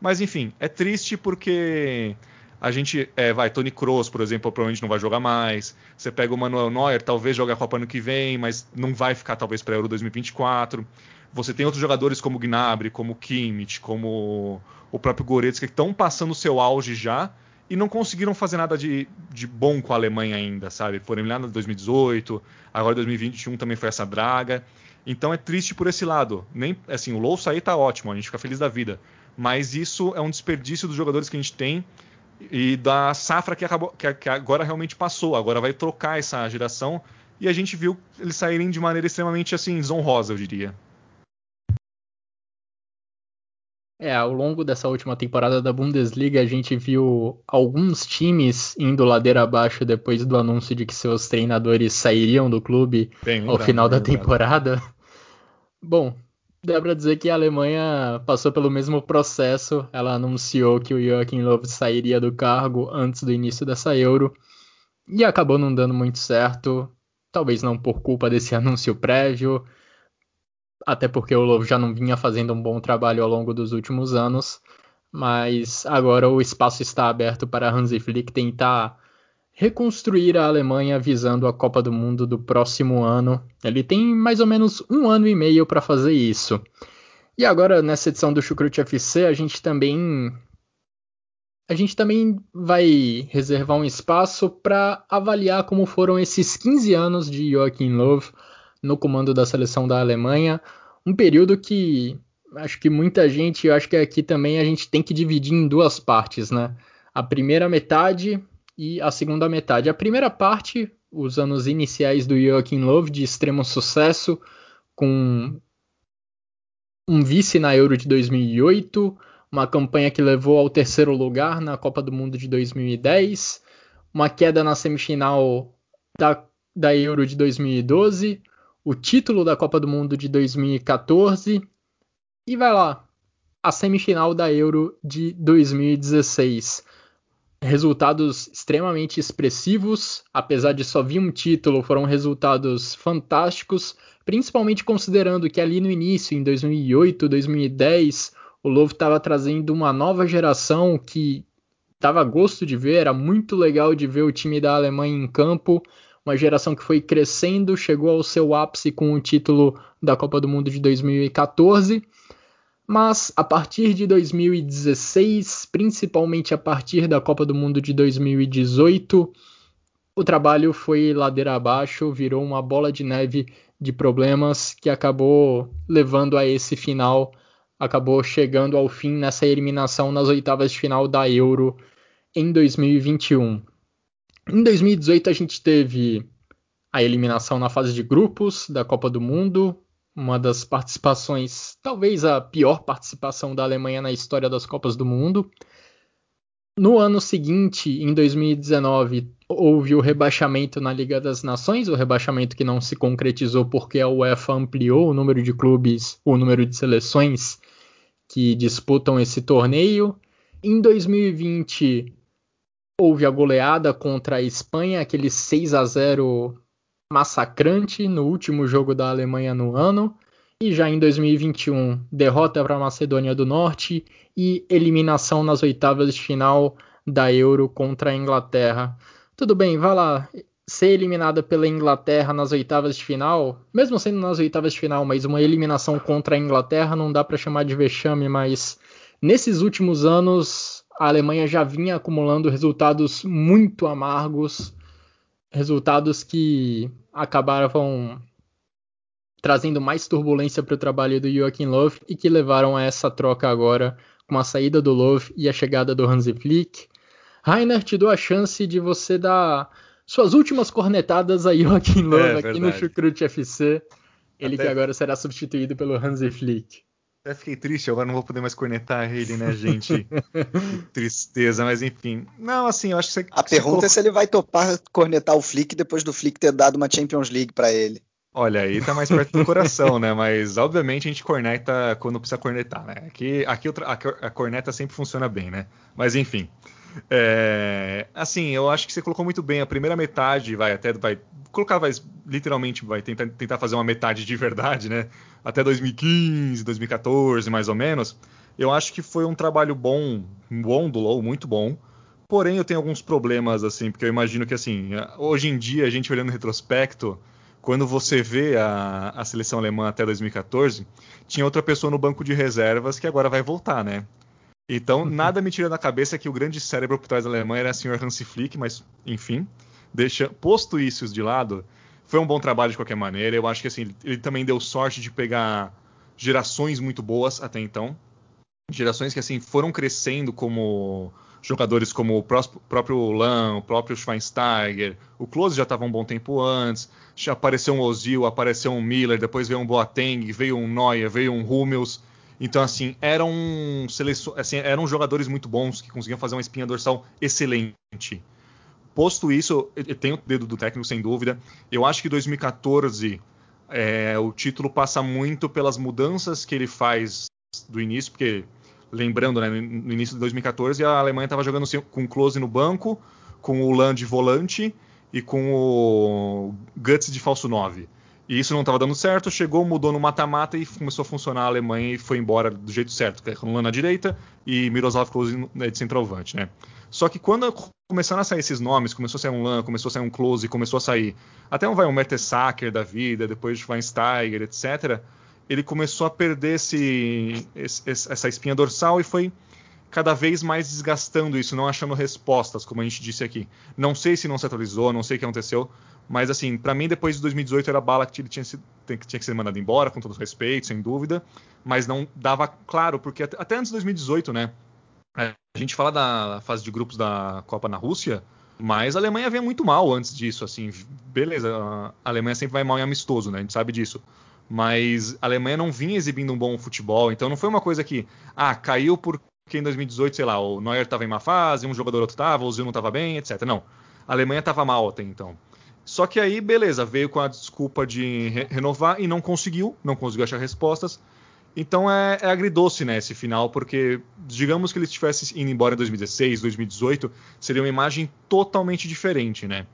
Mas enfim, é triste porque a gente, é, vai, Tony Kroos, por exemplo, provavelmente não vai jogar mais. Você pega o Manuel Neuer, talvez jogue a Copa ano que vem, mas não vai ficar talvez para Euro 2024. Você tem outros jogadores como Gnabry, como Kimmich, como o próprio Goretzka, que estão passando o seu auge já e não conseguiram fazer nada de, de bom com a Alemanha ainda, sabe? Foram eliminados em 2018, agora 2021 também foi essa draga. Então é triste por esse lado. Nem assim, o Low sair tá ótimo, a gente fica feliz da vida. Mas isso é um desperdício dos jogadores que a gente tem e da safra que, acabou, que, que agora realmente passou. Agora vai trocar essa geração e a gente viu eles saírem de maneira extremamente assim desonrosa, eu diria. É, ao longo dessa última temporada da Bundesliga, a gente viu alguns times indo ladeira abaixo depois do anúncio de que seus treinadores sairiam do clube bem, ao final da temporada. Bom, dá pra dizer que a Alemanha passou pelo mesmo processo. Ela anunciou que o Joachim Löw sairia do cargo antes do início dessa Euro e acabou não dando muito certo. Talvez não por culpa desse anúncio prévio, até porque o Lovo já não vinha fazendo um bom trabalho ao longo dos últimos anos, mas agora o espaço está aberto para Hansi Flick tentar reconstruir a Alemanha visando a Copa do Mundo do próximo ano. Ele tem mais ou menos um ano e meio para fazer isso. E agora nessa edição do Chucrute FC a gente também a gente também vai reservar um espaço para avaliar como foram esses 15 anos de Joachim Löw no comando da seleção da Alemanha, um período que acho que muita gente, eu acho que aqui também a gente tem que dividir em duas partes, né? A primeira metade e a segunda metade. A primeira parte, os anos iniciais do Joachim Löw de extremo sucesso, com um vice na Euro de 2008, uma campanha que levou ao terceiro lugar na Copa do Mundo de 2010, uma queda na semifinal da, da Euro de 2012, o título da Copa do Mundo de 2014 e vai lá, a semifinal da Euro de 2016. Resultados extremamente expressivos, apesar de só vir um título, foram resultados fantásticos, principalmente considerando que ali no início, em 2008, 2010, o Lovo estava trazendo uma nova geração que dava gosto de ver, era muito legal de ver o time da Alemanha em campo, uma geração que foi crescendo, chegou ao seu ápice com o título da Copa do Mundo de 2014. Mas a partir de 2016, principalmente a partir da Copa do Mundo de 2018, o trabalho foi ladeira abaixo, virou uma bola de neve de problemas que acabou levando a esse final, acabou chegando ao fim nessa eliminação nas oitavas de final da Euro em 2021. Em 2018 a gente teve a eliminação na fase de grupos da Copa do Mundo, uma das participações, talvez a pior participação da Alemanha na história das Copas do Mundo. No ano seguinte, em 2019, houve o rebaixamento na Liga das Nações, o rebaixamento que não se concretizou porque a UEFA ampliou o número de clubes, o número de seleções que disputam esse torneio. Em 2020, houve a goleada contra a Espanha, aquele 6 a 0 massacrante no último jogo da Alemanha no ano. E já em 2021, derrota para a Macedônia do Norte e eliminação nas oitavas de final da Euro contra a Inglaterra. Tudo bem, vai lá. Ser eliminada pela Inglaterra nas oitavas de final, mesmo sendo nas oitavas de final, mas uma eliminação contra a Inglaterra não dá para chamar de vexame, mas nesses últimos anos a Alemanha já vinha acumulando resultados muito amargos, resultados que acabavam trazendo mais turbulência para o trabalho do Joachim Löw e que levaram a essa troca agora com a saída do Löw e a chegada do Hansi Flick. Rainer, te dou a chance de você dar suas últimas cornetadas a Joachim Löw é, aqui verdade. no Chucrute FC. Ele Até... que agora será substituído pelo Hansi Flick. Até fiquei triste, agora não vou poder mais cornetar ele, né, gente? tristeza, mas enfim. Não, assim, eu acho que você. A que pergunta você é se ele vai topar cornetar o Flick depois do Flick ter dado uma Champions League para ele. Olha, aí tá mais perto do coração, né? Mas obviamente a gente corneta quando precisa cornetar, né? Aqui, aqui a corneta sempre funciona bem, né? Mas enfim. É, assim, eu acho que você colocou muito bem. A primeira metade vai até vai colocar, vai literalmente vai tentar, tentar fazer uma metade de verdade, né? Até 2015, 2014, mais ou menos. Eu acho que foi um trabalho bom, bom do Low, muito bom. Porém, eu tenho alguns problemas assim, porque eu imagino que assim, hoje em dia a gente olhando retrospecto, quando você vê a, a seleção alemã até 2014, tinha outra pessoa no banco de reservas que agora vai voltar, né? Então, nada me tira da cabeça que o grande cérebro por trás da Alemanha era o Sr. Hansi Flick, mas, enfim, deixa, posto isso de lado, foi um bom trabalho de qualquer maneira. Eu acho que assim, ele também deu sorte de pegar gerações muito boas até então. gerações que assim foram crescendo como jogadores como o próprio Lan, o próprio Schweinsteiger, o Close já estava um bom tempo antes, já apareceu um Ozil, apareceu um Miller, depois veio um Boateng, veio um Neuer, veio um Hummels. Então, assim, eram, assim, eram jogadores muito bons que conseguiam fazer uma espinha dorsal excelente. Posto isso, eu tenho o dedo do técnico, sem dúvida. Eu acho que 2014 é, o título passa muito pelas mudanças que ele faz do início, porque lembrando, né, no início de 2014 a Alemanha estava jogando com o Klose no banco, com o Land volante e com o Guts de falso 9. E isso não estava dando certo, chegou, mudou no mata-mata e começou a funcionar a Alemanha e foi embora do jeito certo, com o Lan na direita e Miroslav Klose né, de centroavante, né? Só que quando começaram a sair esses nomes, começou a sair um Lan, começou a sair um Close, começou a sair até um vai um Mertesacker da vida, depois de Schweinsteiger, etc ele começou a perder esse, esse, essa espinha dorsal e foi cada vez mais desgastando isso, não achando respostas, como a gente disse aqui. Não sei se não se atualizou, não sei o que aconteceu, mas assim, para mim depois de 2018 era bala que ele tinha, tinha que ser mandado embora, com todo respeito, sem dúvida, mas não dava claro, porque até, até antes de 2018, né? A gente fala da fase de grupos da Copa na Rússia, mas a Alemanha vinha muito mal antes disso, assim, beleza, a Alemanha sempre vai mal em amistoso, né? A gente sabe disso mas a Alemanha não vinha exibindo um bom futebol, então não foi uma coisa que, ah, caiu porque em 2018, sei lá, o Neuer estava em má fase, um jogador outro estava, o Zil não estava bem, etc. Não, a Alemanha estava mal até então. Só que aí, beleza, veio com a desculpa de re renovar e não conseguiu, não conseguiu achar respostas. Então é, é agridoce, né, esse final, porque digamos que ele estivesse indo embora em 2016, 2018, seria uma imagem totalmente diferente, né?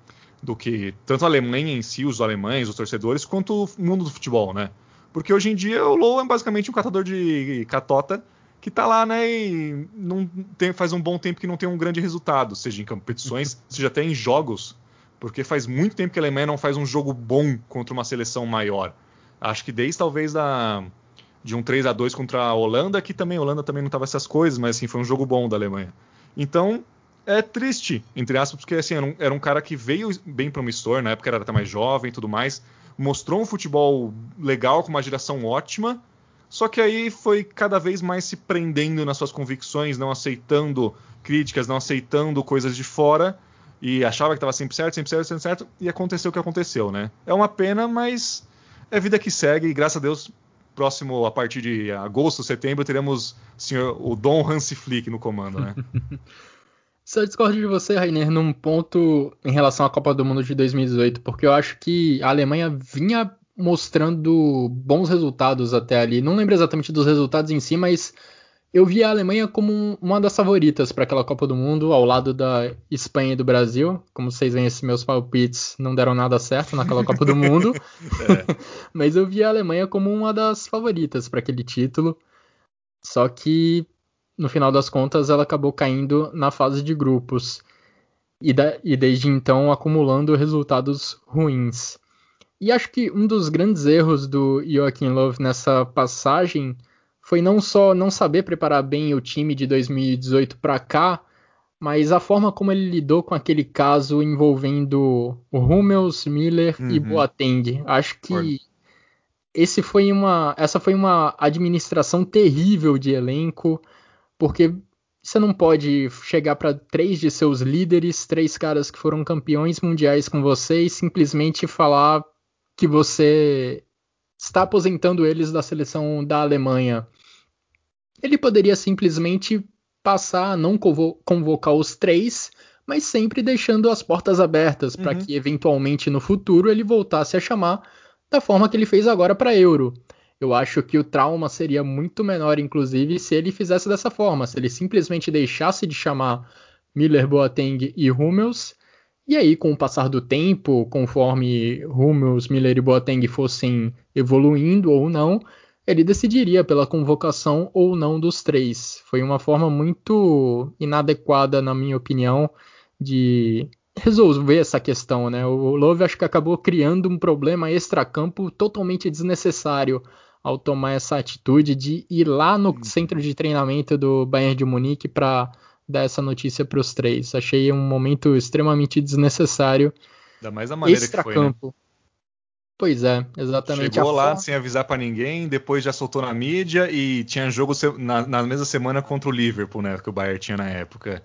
do que tanto a Alemanha em si, os alemães, os torcedores, quanto o mundo do futebol, né? Porque hoje em dia o Low é basicamente um catador de catota que tá lá, né, e não tem, faz um bom tempo que não tem um grande resultado, seja em competições, seja até em jogos, porque faz muito tempo que a Alemanha não faz um jogo bom contra uma seleção maior. Acho que desde talvez da de um 3 a 2 contra a Holanda, que também a Holanda também não tava essas coisas, mas assim, foi um jogo bom da Alemanha. Então, é triste, entre aspas, porque assim, era um, era um cara que veio bem promissor, na época era até mais jovem e tudo mais, mostrou um futebol legal, com uma geração ótima, só que aí foi cada vez mais se prendendo nas suas convicções, não aceitando críticas, não aceitando coisas de fora, e achava que estava sempre certo, sempre certo, sempre certo, e aconteceu o que aconteceu, né? É uma pena, mas é vida que segue, e graças a Deus, próximo, a partir de agosto, setembro, teremos senhor, o Dom Hansi Flick no comando, né? Só discordo de você, Rainer, num ponto em relação à Copa do Mundo de 2018, porque eu acho que a Alemanha vinha mostrando bons resultados até ali. Não lembro exatamente dos resultados em si, mas eu vi a Alemanha como uma das favoritas para aquela Copa do Mundo, ao lado da Espanha e do Brasil. Como vocês veem, esses meus palpites não deram nada certo naquela Copa do Mundo. É. mas eu vi a Alemanha como uma das favoritas para aquele título. Só que no final das contas, ela acabou caindo na fase de grupos e, da, e desde então acumulando resultados ruins. E acho que um dos grandes erros do Joachim Löw nessa passagem foi não só não saber preparar bem o time de 2018 para cá, mas a forma como ele lidou com aquele caso envolvendo o Hummels, Miller uhum. e Boateng. Acho que esse foi uma, essa foi uma administração terrível de elenco. Porque você não pode chegar para três de seus líderes, três caras que foram campeões mundiais com você e simplesmente falar que você está aposentando eles da seleção da Alemanha. Ele poderia simplesmente passar a não convocar os três, mas sempre deixando as portas abertas uhum. para que eventualmente no futuro ele voltasse a chamar da forma que ele fez agora para Euro. Eu acho que o trauma seria muito menor, inclusive, se ele fizesse dessa forma, se ele simplesmente deixasse de chamar Miller, Boateng e Hummels, e aí, com o passar do tempo, conforme Hummels, Miller e Boateng fossem evoluindo ou não, ele decidiria pela convocação ou não dos três. Foi uma forma muito inadequada, na minha opinião, de resolver essa questão, né? O Love acho que acabou criando um problema extracampo totalmente desnecessário ao tomar essa atitude de ir lá no centro de treinamento do Bayern de Munique para dar essa notícia para os três. Achei um momento extremamente desnecessário. Da mais a maneira que foi, né? Pois é, exatamente. Chegou lá forma... sem avisar para ninguém, depois já soltou na mídia e tinha jogo na, na, mesma semana contra o Liverpool, né? Que o Bayern tinha na época.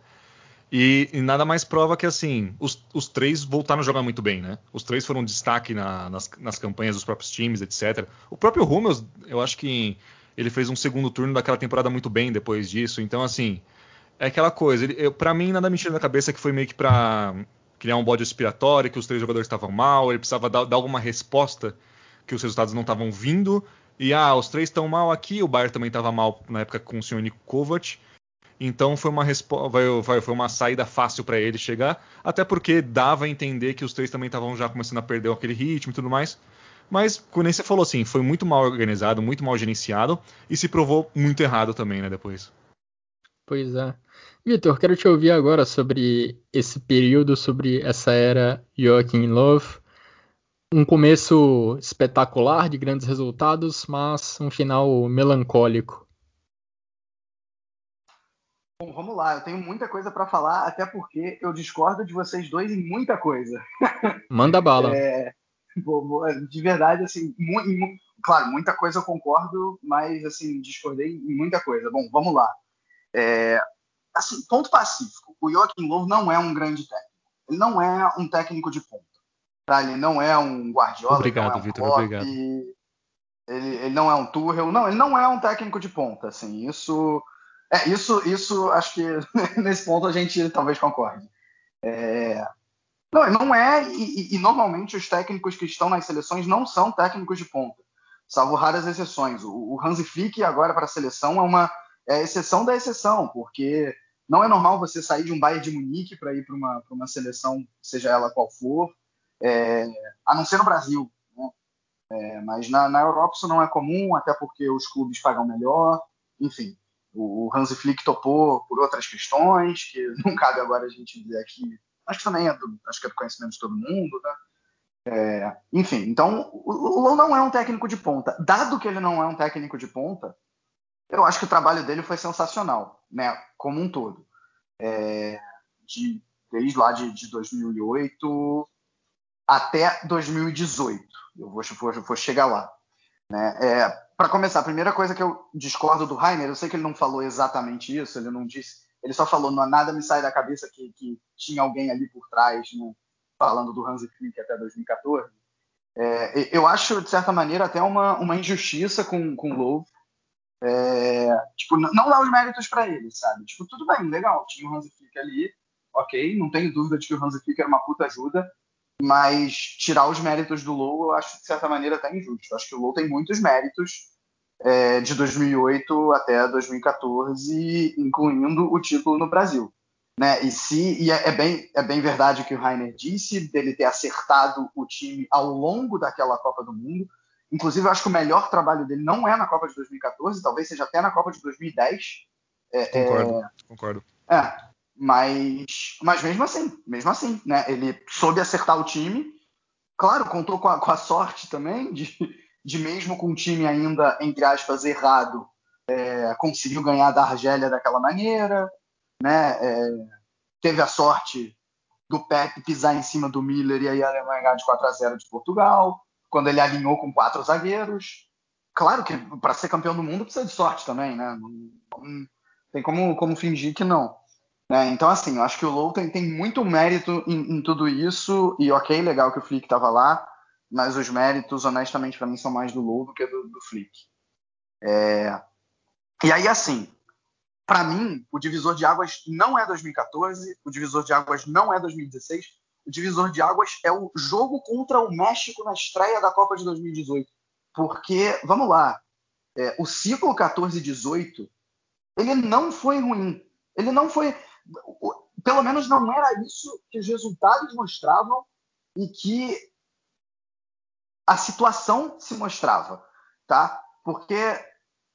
E, e nada mais prova que assim, os, os, três voltaram a jogar muito bem, né? Os três foram destaque na, nas, nas, campanhas dos próprios times, etc. O próprio Hummels, eu acho que ele fez um segundo turno daquela temporada muito bem depois disso. Então, assim, é aquela coisa. Para mim, nada me tira da cabeça que foi meio que pra criar um bode respiratório, que os três jogadores estavam mal, ele precisava dar, dar alguma resposta que os resultados não estavam vindo. E ah, os três estão mal aqui, o Bayern também estava mal na época com o senhor Nico Kovac. Então foi uma, foi uma saída fácil para ele chegar, até porque dava a entender que os três também estavam já começando a perder aquele ritmo e tudo mais. Mas, como você falou assim, foi muito mal organizado, muito mal gerenciado e se provou muito errado também, né, depois. Pois é. Vitor, quero te ouvir agora sobre esse período, sobre essa era Joachim Love. Um começo espetacular, de grandes resultados, mas um final melancólico. Bom, vamos lá. Eu tenho muita coisa para falar, até porque eu discordo de vocês dois em muita coisa. Manda bala. É, de verdade, assim, claro, muita coisa eu concordo, mas assim discordei em muita coisa. Bom, vamos lá. É, assim, ponto pacífico. O Joaquim Low não é um grande técnico. Ele não é um técnico de ponta. Tá? Ele não é um Guardiola. Obrigado, é um Vitor. Obrigado. Ele, ele, não é um Tuchel. Não, ele não é um técnico de ponta. Assim, isso, é, isso, isso acho que nesse ponto a gente talvez concorde. É, não, ele não é, e, e, normalmente os técnicos que estão nas seleções não são técnicos de ponta, salvo raras exceções. O, o Hansi Flick agora para a seleção é uma é exceção da exceção, porque não é normal você sair de um Bayern de Munique para ir para uma, uma seleção, seja ela qual for, é, a não ser no Brasil. Né? É, mas na, na, Europa isso não é comum, até porque os clubes pagam melhor. Enfim, o, o Hansi Flick topou por outras questões, que não cabe agora a gente dizer aqui. Acho que também é do, acho que é do conhecimento de todo mundo. Né? É, enfim, então o Low não é um técnico de ponta. Dado que ele não é um técnico de ponta, eu acho que o trabalho dele foi sensacional, né, como um todo. É, de, desde lá de, de 2008 até 2018. Eu vou, vou, vou chegar lá. Né? É, Para começar, a primeira coisa que eu discordo do Rainer, eu sei que ele não falou exatamente isso, ele não disse, ele só falou, nada me sai da cabeça que, que tinha alguém ali por trás, né, falando do Hansi Flick até 2014. É, eu acho, de certa maneira, até uma, uma injustiça com, com o Lowe, é, tipo, não dá os méritos para ele, sabe? Tipo, tudo bem, legal, tinha o Hansi Flick ali, ok, não tenho dúvida de que o Hansi Flick era uma puta ajuda, mas tirar os méritos do Low eu acho de certa maneira até injusto. Acho que o Low tem muitos méritos é, de 2008 até 2014, incluindo o título no Brasil. Né? E se e é, é, bem, é bem verdade o que o Rainer disse, dele ter acertado o time ao longo daquela Copa do Mundo, Inclusive, eu acho que o melhor trabalho dele não é na Copa de 2014, talvez seja até na Copa de 2010. É, concordo, é... concordo. É, mas, mas mesmo assim, mesmo assim, né? Ele soube acertar o time. Claro, contou com a, com a sorte também de, de mesmo com o time ainda, entre aspas, errado, é, conseguiu ganhar da Argélia daquela maneira, né? É, teve a sorte do Pepe pisar em cima do Miller e aí a Alemanha ganhar de 4 a 0 de Portugal quando ele alinhou com quatro zagueiros. Claro que para ser campeão do mundo precisa de sorte também, né? Não, tem como, como fingir que não. Né? Então, assim, eu acho que o Low tem, tem muito mérito em, em, tudo isso. E ok, legal que o Flick estava lá, mas os méritos, honestamente, para mim, são mais do Low do que do, do Flick. É... E aí, assim, para mim, o divisor de águas não é 2014, o divisor de águas não é 2016, divisor de águas é o jogo contra o México na estreia da Copa de 2018. Porque, vamos lá, é, o ciclo 14-18, ele não foi ruim. Ele não foi. Pelo menos não era isso que os resultados mostravam e que a situação se mostrava, tá? Porque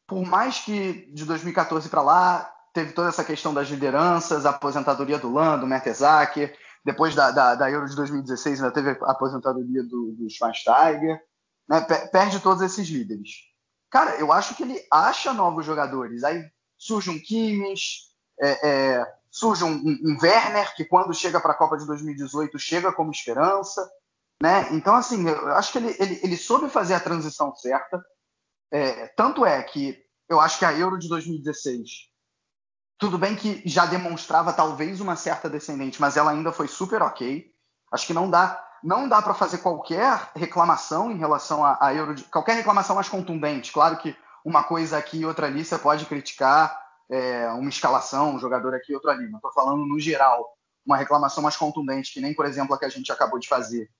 por mais que de 2014 para lá teve toda essa questão das lideranças, a aposentadoria do Lando, do Mertesacker, depois da, da, da, Euro de 2016 ainda teve a aposentadoria do, do Schweinsteiger, né? perde todos esses líderes. Cara, eu acho que ele acha novos jogadores. Aí surge um Kimmich, é, é, surge um, um, Werner, que quando chega para a Copa de 2018 chega como esperança. Né? Então, assim, eu acho que ele, ele, ele soube fazer a transição certa. É, tanto é que eu acho que a Euro de 2016, tudo bem que já demonstrava talvez uma certa descendente, mas ela ainda foi super ok. Acho que não dá não dá para fazer qualquer reclamação em relação a Euro, qualquer reclamação mais contundente. Claro que uma coisa aqui e outra ali você pode criticar é, uma escalação, um jogador aqui e outro ali. Não estou falando no geral uma reclamação mais contundente, que nem, por exemplo, a que a gente acabou de fazer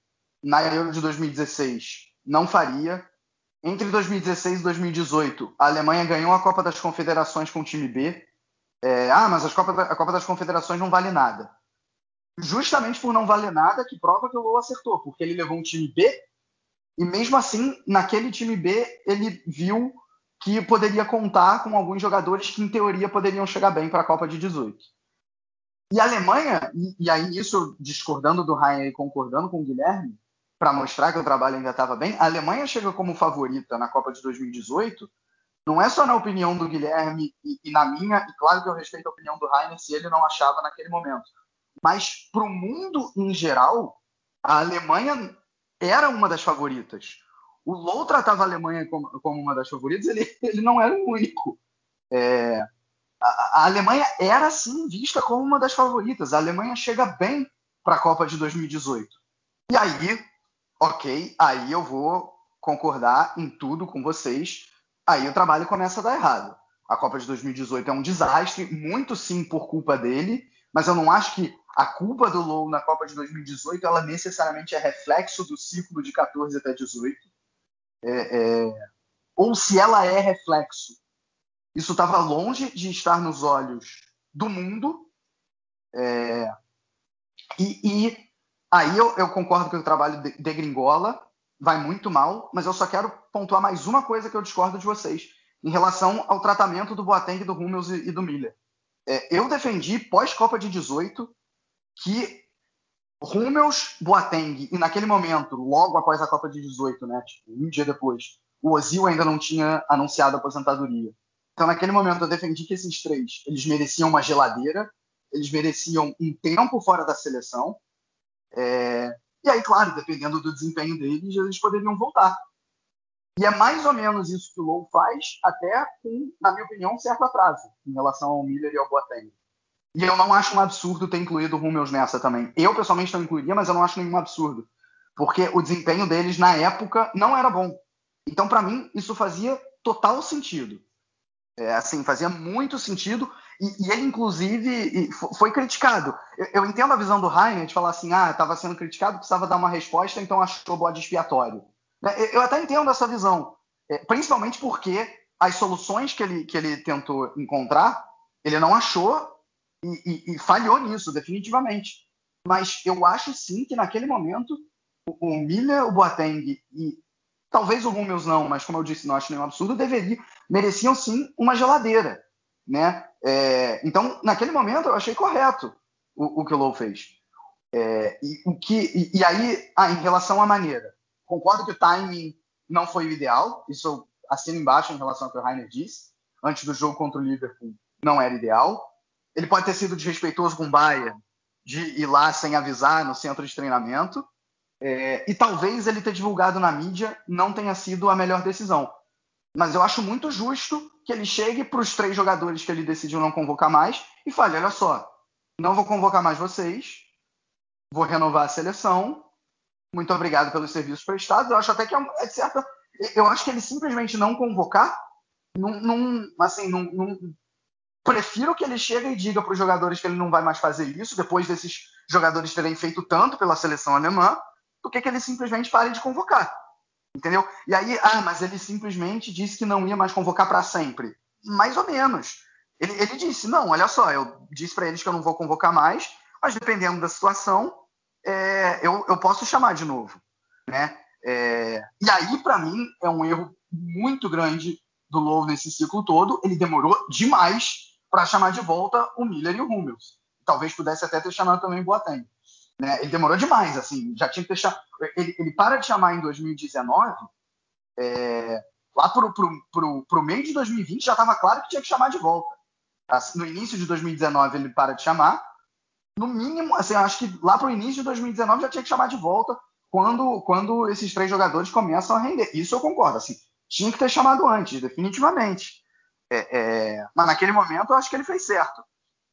na Euro de 2016, não faria. Entre 2016 e 2018, a Alemanha ganhou a Copa das Confederações com o time B. É, ah, mas Copa a Copa das Confederações não vale nada justamente por não valer nada, que prova que o Lou acertou, porque ele levou um time B e mesmo assim, naquele time B, ele viu que poderia contar com alguns jogadores que, em teoria, poderiam chegar bem para a Copa de 18. E a Alemanha, e, e aí isso discordando do Ryan e concordando com o Guilherme, para mostrar que o trabalho ainda estava bem, a Alemanha chega como favorita na Copa de 2018, não é só na opinião do Guilherme e, e na minha, e claro que eu respeito a opinião do Rainer se ele não achava naquele momento, mas para o mundo em geral, a Alemanha era uma das favoritas. O Low tratava a Alemanha como, como uma das favoritas, ele, ele não era o único. É, a, a, Alemanha era sim vista como uma das favoritas. A Alemanha chega bem para a Copa de 2018. E aí, ok, aí eu vou concordar em tudo com vocês. Aí o trabalho começa a dar errado. A Copa de 2018 é um desastre, muito sim por culpa dele, mas eu não acho que a culpa do Low na Copa de 2018 ela necessariamente é reflexo do ciclo de 14 até 18. É, é, ou se ela é reflexo, isso estava longe de estar nos olhos do mundo. É, e, e, aí eu, eu, concordo que o trabalho de, de vai muito mal, mas eu só quero pontuar mais uma coisa que eu discordo de vocês em relação ao tratamento do Boateng, do Hummels e, do Miller. É, eu defendi pós-Copa de 18 que Hummels, Boateng, e naquele momento, logo após a Copa de 18, né, tipo, um dia depois, o Ozil ainda não tinha anunciado a aposentadoria. Então, naquele momento, eu defendi que esses três, eles mereciam uma geladeira, eles mereciam um tempo fora da seleção, é... e aí, claro, dependendo do desempenho deles, eles poderiam voltar. E é mais ou menos isso que o Low faz, até com, na minha opinião, um certo atraso em relação ao Miller e ao Boateng. E eu não acho um absurdo ter incluído o Hummels nessa também. Eu, pessoalmente, não incluiria, mas eu não acho nenhum absurdo. Porque o desempenho deles, na época, não era bom. Então, para mim, isso fazia total sentido. É, assim, fazia muito sentido. E, e ele, inclusive, foi criticado. Eu, eu, entendo a visão do Rainer de falar assim, ah, estava sendo criticado, precisava dar uma resposta, então achou bode expiatório. É, eu até entendo essa visão. É, principalmente porque as soluções que ele, que ele tentou encontrar, ele não achou e, e, e, falhou nisso, definitivamente. Mas eu acho sim que naquele momento o, o Miller, o Boateng e talvez o Hummels não, mas como eu disse, não acho nenhum absurdo, deveriam, mereciam sim uma geladeira. Né? É, então, naquele momento, eu achei correto o, o que o Lowe fez. É, e, o que, e, e aí, ah, em relação à maneira, concordo que o timing não foi o ideal, isso eu assino embaixo em relação ao que o Rainer disse. Antes do jogo contra o Liverpool, não era ideal. Ele pode ter sido desrespeitoso com o Bayern, de ir lá sem avisar no centro de treinamento. É, e talvez ele ter divulgado na mídia não tenha sido a melhor decisão. Mas eu acho muito justo que ele chegue para os três jogadores que ele decidiu não convocar mais e fale: olha só, não vou convocar mais vocês, vou renovar a seleção. Muito obrigado pelos serviços prestados. Eu acho até que é, é certa. Eu acho que ele simplesmente não convocar, num, assim, num, num, prefiro que ele chegue e diga para os jogadores que ele não vai mais fazer isso, depois desses jogadores terem feito tanto pela seleção alemã, do que que ele simplesmente pare de convocar. Entendeu? E aí, ah, mas ele simplesmente disse que não ia mais convocar para sempre. Mais ou menos. Ele, ele, disse: não, olha só, eu disse para eles que eu não vou convocar mais, mas dependendo da situação, é, eu, eu, posso chamar de novo. Né? É, e aí, para mim, é um erro muito grande do Lowe nesse ciclo todo. Ele demorou demais para chamar de volta o Miller e o Hummels. Talvez pudesse até ter chamado também o Boateng. Né? Ele demorou demais, assim, já tinha que chamado. Ele, ele para de chamar em 2019, é... lá pro, pro, pro, pro meio de 2020 já estava claro que tinha que chamar de volta. Assim, no início de 2019 ele para de chamar, no mínimo, assim, acho que lá pro início de 2019 já tinha que chamar de volta. quando, quando esses três jogadores começam a render. Isso eu concordo. Assim, tinha que ter chamado antes, definitivamente. É, é, mas naquele momento eu acho que ele fez certo.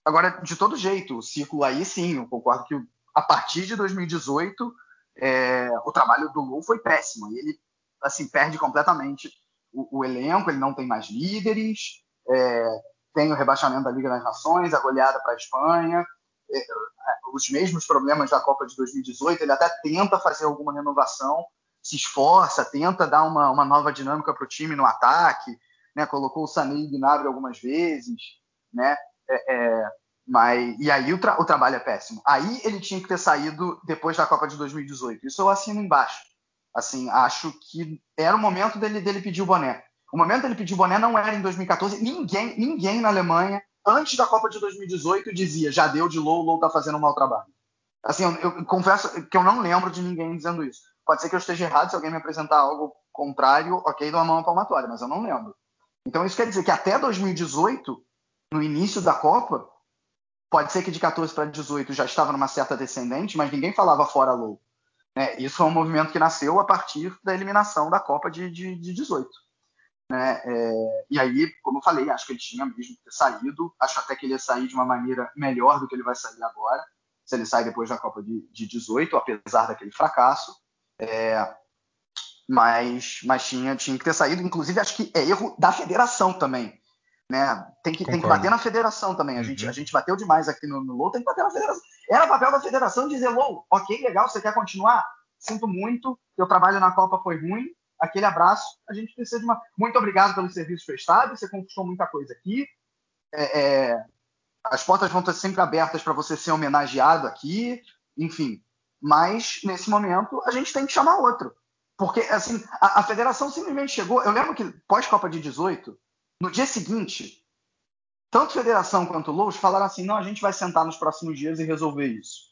Agora, de todo jeito, o ciclo aí sim, eu concordo que a partir de 2018 é, o trabalho do Lu foi péssimo. E ele assim, perde completamente o, o elenco, ele não tem mais líderes, é, tem o rebaixamento da Liga das Nações, a goleada para a Espanha, é, os mesmos problemas da Copa de 2018, ele até tenta fazer alguma renovação, se esforça, tenta dar uma, uma nova dinâmica para o time no ataque, né? colocou o Sané e Gnabry algumas vezes, né? É, é, mas, e aí o, tra o, trabalho é péssimo. Aí ele tinha que ter saído depois da Copa de 2018. Isso eu assino embaixo. Assim, acho que era o momento dele, dele pedir o boné. O momento dele pedir o boné não era em 2014. Ninguém, ninguém na Alemanha, antes da Copa de 2018, dizia já deu de Low, Low tá fazendo um mau trabalho. Assim, eu, eu, confesso que eu não lembro de ninguém dizendo isso. Pode ser que eu esteja errado, se alguém me apresentar algo contrário, ok, dou uma mão palmatória, mas eu não lembro. Então isso quer dizer que até 2018, no início da Copa, pode ser que de 14 para 18 já estava numa certa descendente, mas ninguém falava fora Low. Né? Isso é um movimento que nasceu a partir da eliminação da Copa de, de, de 18. Né? É, e aí, como eu falei, acho que ele tinha mesmo que ter saído. Acho até que ele ia sair de uma maneira melhor do que ele vai sair agora, se ele sai depois da Copa de, de 18, apesar daquele fracasso. É, mas mas tinha, tinha que ter saído. Inclusive, acho que é erro da federação também. Né? Tem, que, tem que bater na federação também. A, gente, uhum. a gente bateu demais aqui no, no Low, tem que bater na federação. Era papel da federação dizer, Low, ok, legal, você quer continuar? Sinto muito, teu trabalho na Copa foi ruim, aquele abraço. A gente precisa de uma. Muito obrigado pelo serviço prestado, você conquistou muita coisa aqui. É, é... As portas vão estar sempre abertas para você ser homenageado aqui, enfim. Mas, nesse momento, a gente tem que chamar outro. Porque, assim, a, a federação simplesmente chegou. Eu lembro que pós-Copa de 18, no dia seguinte, tanto federação quanto Lous falaram assim: não, a gente vai sentar nos próximos dias e resolver isso.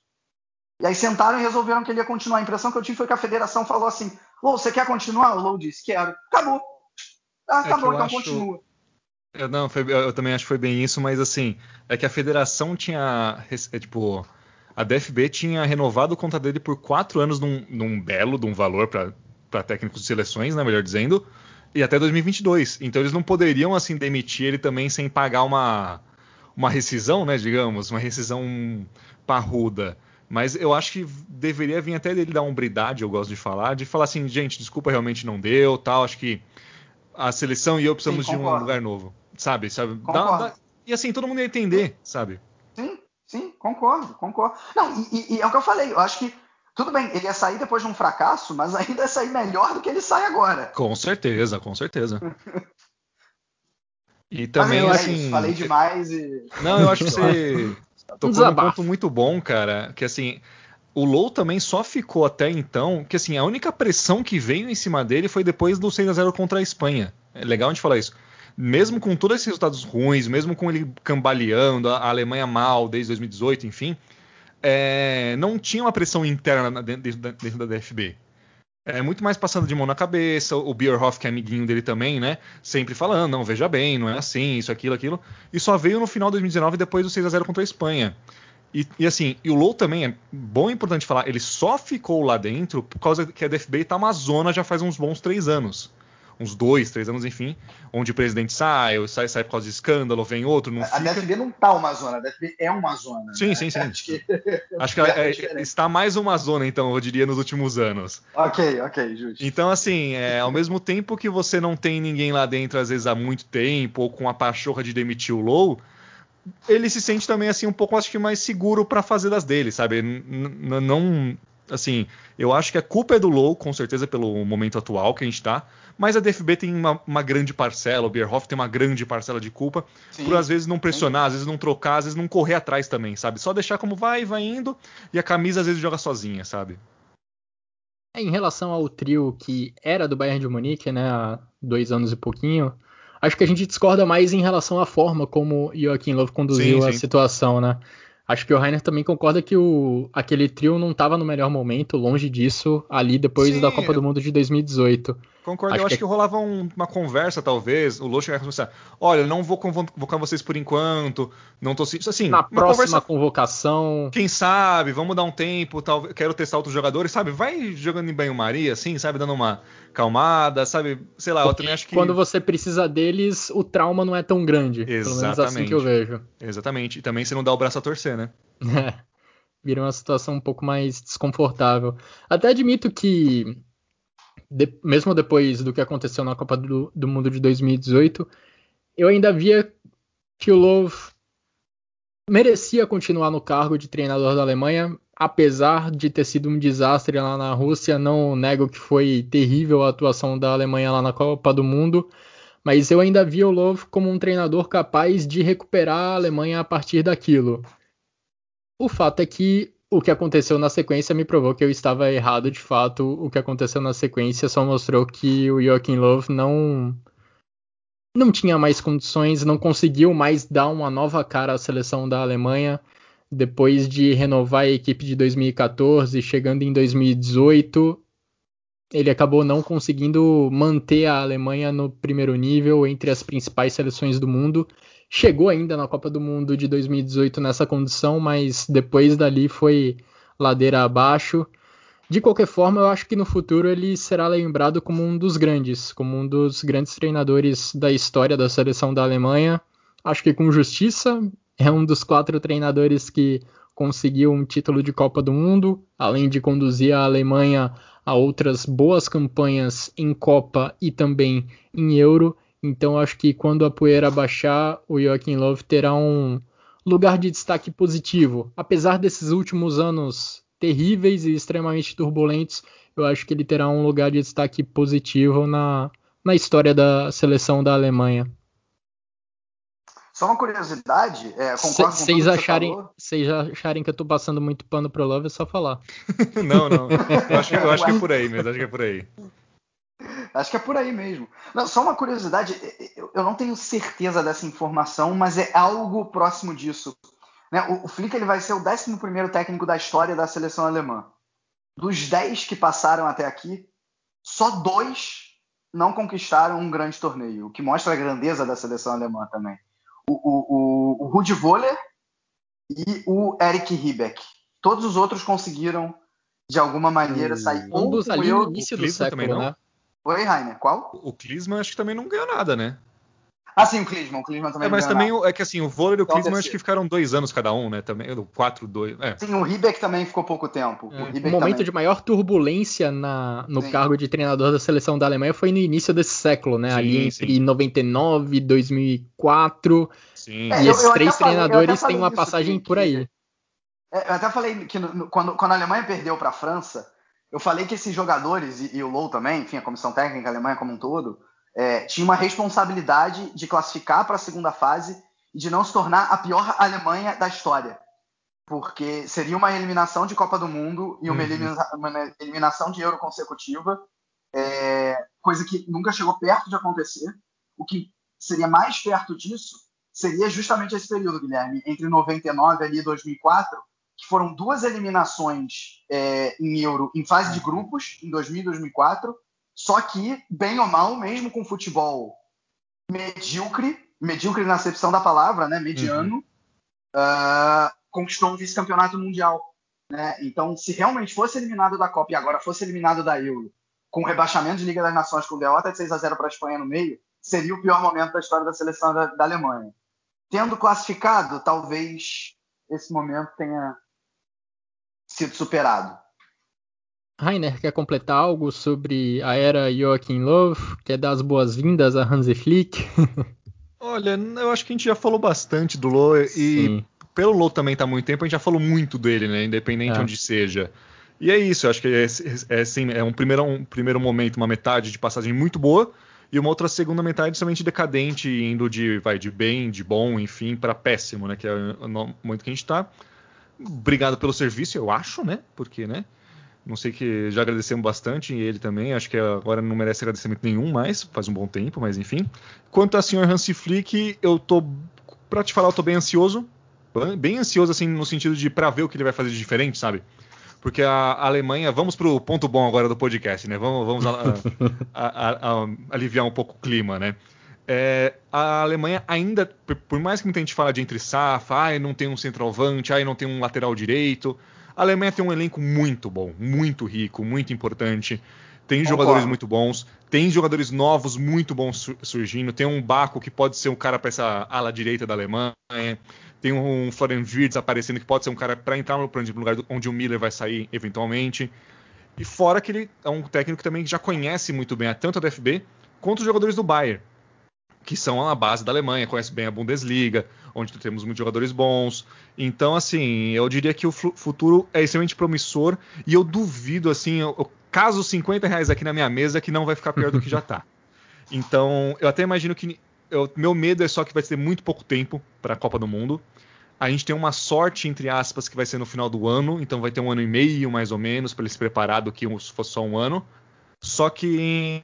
E aí sentaram e resolveram que ele ia continuar. A impressão que eu tive foi que a federação falou assim: Lou, você quer continuar? O Lou disse: quero. Acabou. Ah, é acabou, então acho... continua. Eu, não, foi, eu também acho que foi bem isso, mas assim, é que a federação tinha. É, tipo, a DFB tinha renovado o contrato dele por quatro anos num, num belo, de um valor para técnicos de seleções, né, melhor dizendo e até 2022. Então eles não poderiam assim demitir ele também sem pagar uma uma rescisão, né, digamos, uma rescisão parruda. Mas eu acho que deveria vir até dele dar uma umbridade, eu gosto de falar, de falar assim, gente, desculpa, realmente não deu, tal, acho que a seleção e eu precisamos sim, de um lugar novo, sabe? sabe? Dá, dá... E assim, todo mundo ia entender, sabe? Sim, sim, concordo, concordo. Não, e, e é o que eu falei, eu acho que tudo bem, ele ia sair depois de um fracasso, mas ainda ia sair melhor do que ele sai agora. Com certeza, com certeza. E também, mas, é assim. Isso, falei demais e. Não, eu acho que você tocou num ponto muito bom, cara. Que assim, o Low também só ficou até então. Que assim, a única pressão que veio em cima dele foi depois do 6 a 0 contra a Espanha. É legal a gente falar isso. Mesmo com todos esses resultados ruins, mesmo com ele cambaleando, a Alemanha mal desde 2018, enfim, é, não tinha uma pressão interna dentro da, dentro da DFB. É muito mais passando de mão na cabeça, o Bierhoff, que é amiguinho dele também, né? Sempre falando, não, veja bem, não é assim, isso, aquilo, aquilo. E só veio no final de 2019, depois do 6 a 0 contra a Espanha. E, e, assim, e o Low também é bom e importante falar, ele só ficou lá dentro por causa que a DFB está uma zona já faz uns bons três anos uns dois, três anos, enfim, onde o presidente sai, sai, sai por causa de escândalo, vem outro, não a fica. A DFB não tá uma zona, a DFB é uma zona. Sim, né? sim, sim. Acho que, Acho que é, é, está mais uma zona, então, eu diria, nos últimos anos. Ok, ok, justo. Então, assim, é, ao mesmo tempo que você não tem ninguém lá dentro, às vezes, há muito tempo, ou com a pachorra de demitir o Low, ele se sente também, assim, um pouco, acho que mais seguro para fazer das dele, sabe? N não assim, eu acho que a culpa é do Low, com certeza, pelo momento atual que a gente está mas a DFB tem uma, uma, grande parcela, o Bierhoff tem uma grande parcela de culpa, Sim. por às vezes não pressionar, às vezes não trocar, às vezes não correr atrás também, sabe? Só deixar como vai, vai indo, e a camisa às vezes joga sozinha, sabe? É, em relação ao trio que era do Bayern de Munique, né, há dois anos e pouquinho, acho que a gente discorda mais em relação à forma como Joaquim Love conduziu sim, a situação, né? Acho que o Rainer também concorda que o, aquele trio não estava no melhor momento, longe disso, ali depois sim, da Copa do Mundo de 2018. Concordo, acho eu acho que, que rolava um, uma conversa, talvez. O chegar e começar: olha, não vou convocar vocês por enquanto, não tô assim. Na próxima conversa, convocação. Quem sabe, vamos dar um tempo, tal, quero testar outros jogadores, sabe? Vai jogando em banho-maria, assim, sabe? Dando uma calmada, sabe? Sei lá, Porque eu também acho que. Quando você precisa deles, o trauma não é tão grande. Exatamente. Pelo menos assim que eu vejo. Exatamente. E também você não dá o braço a torcer, né? É. Vira uma situação um pouco mais desconfortável. Até admito que de, mesmo depois do que aconteceu na Copa do, do, Mundo de 2018, eu ainda via que o Love merecia continuar no cargo de treinador da Alemanha, apesar de ter sido um desastre lá na Rússia. Não nego que foi terrível a atuação da Alemanha lá na Copa do Mundo, mas eu ainda via o Love como um treinador capaz de recuperar a Alemanha a partir daquilo. O fato é que o que aconteceu na sequência me provou que eu estava errado de fato. O que aconteceu na sequência só mostrou que o Joachim Love não não tinha mais condições, não conseguiu mais dar uma nova cara à seleção da Alemanha depois de renovar a equipe de 2014, chegando em 2018, ele acabou não conseguindo manter a Alemanha no primeiro nível entre as principais seleções do mundo chegou ainda na Copa do Mundo de 2018 nessa condição, mas depois dali foi ladeira abaixo. De qualquer forma, eu acho que no futuro ele será lembrado como um dos grandes, como um dos grandes treinadores da história da seleção da Alemanha. Acho que com justiça, é um dos quatro treinadores que conseguiu um título de Copa do Mundo, além de conduzir a Alemanha a outras boas campanhas em Copa e também em Euro. Então acho que quando a poeira baixar, o Joaquim Love terá um lugar de destaque positivo. Apesar desses últimos anos terríveis e extremamente turbulentos, eu acho que ele terá um lugar de destaque positivo na, na história da seleção da Alemanha. Só uma curiosidade, é, concordo com vocês acharem, Vocês acharem que eu tô passando muito pano pro Love, é só falar. não, não. Eu acho, eu acho que é por aí mesmo, acho que é por aí. Acho que é por aí mesmo. Não, só uma curiosidade, eu não tenho certeza dessa informação, mas é algo próximo disso. Né? O, o Flick ele vai ser o 11 técnico da história da seleção alemã. Dos 10 que passaram até aqui, só dois não conquistaram um grande torneio, o que mostra a grandeza da seleção alemã também. O, o, o, o Rudi Voller e o Eric Riebeck. Todos os outros conseguiram, de alguma maneira, sair. Ambos ali no início do século, também, né? Oi, Rainer, qual? O Klinsmann acho que também não ganhou nada, né? Ah, sim, o Klinsmann. O Klinsmann também é, mas também nada. é que assim, o vôlei e o Klinsmann acho que ficaram dois anos cada um, né? Também, quatro, dois. É. Sim, o Ribbeck também ficou pouco tempo. É. O, o, momento também. de maior turbulência na, no sim. cargo de treinador da seleção da Alemanha foi no início desse século, né? Sim, Ali entre sim. 99 e 2004. Sim. É, e esses eu, eu três treinadores têm uma passagem que, por aí. É, eu até falei que no, quando, quando a Alemanha perdeu para a França, eu falei que esses jogadores, e, e o Low também, enfim, a comissão técnica alemã como um todo, é, tinha uma responsabilidade de classificar para a segunda fase e de não se tornar a pior Alemanha da história. Porque seria uma eliminação de Copa do Mundo e uma, uhum. elimina uma eliminação de Euro consecutiva, é, coisa que nunca chegou perto de acontecer. O que seria mais perto disso seria justamente esse período, Guilherme, entre 99 e 2004, que foram duas eliminações é, em Euro em fase de grupos, em 2000 e 2004, só que, bem ou mal, mesmo com futebol medíocre, medíocre na acepção da palavra, né, mediano, uhum. uh, conquistou um vice-campeonato mundial. Né? Então, se realmente fosse eliminado da Copa e agora fosse eliminado da Euro, com o rebaixamento de Liga das Nações com derrota de 6 a 0 para a Espanha no meio, seria o pior momento da história da seleção da, da Alemanha. Tendo classificado, talvez esse momento tenha sido superado. Rainer, quer completar algo sobre a era Joachim Löw? Quer dar as boas-vindas a Hansi Flick? Olha, eu acho que a gente já falou bastante do Löw e Sim. pelo Löw também está há muito tempo, a gente já falou muito dele, né? Independente é. onde seja. E é isso, eu acho que é, é, assim, é um, primeiro, um primeiro momento, uma metade de passagem muito boa e uma outra segunda metade somente decadente, indo de, vai, de bem, de bom, enfim, para péssimo, né? Que é o momento que a gente está obrigado pelo serviço, eu acho, né? Porque, né? Não sei que já agradecemos bastante e ele também. Acho que agora não merece agradecimento nenhum mais, faz um bom tempo, mas enfim. Quanto a senhor Hansi Flick, eu tô para te falar, eu tô bem ansioso, bem ansioso assim no sentido de para ver o que ele vai fazer de diferente, sabe? porque a Alemanha, vamos para o ponto bom agora do podcast, né? Vamos, vamos a, a, a, aliviar um pouco o clima, né? É, a Alemanha ainda, por mais que muita gente fala de entre safa, ai, não tem um centroavante, ai, não tem um lateral direito, a Alemanha tem um elenco muito bom, muito rico, muito importante. Tem Concordo. jogadores muito bons, tem jogadores novos muito bons surgindo. Tem um Baco que pode ser um cara para essa ala direita da Alemanha. Tem um Florian Wirtz aparecendo que pode ser um cara para entrar no lugar onde o Miller vai sair eventualmente. E fora que ele é um técnico que também já conhece muito bem tanto a DFB quanto os jogadores do Bayern, que são a base da Alemanha, conhece bem a Bundesliga, onde temos muitos jogadores bons. Então, assim, eu diria que o futuro é extremamente promissor e eu duvido, assim, eu caso 50 reais aqui na minha mesa que não vai ficar pior do que já tá. Então, eu até imagino que. Eu, meu medo é só que vai ter muito pouco tempo para a Copa do Mundo. A gente tem uma sorte, entre aspas, que vai ser no final do ano, então vai ter um ano e meio mais ou menos para ele se preparar do que se fosse só um ano. Só que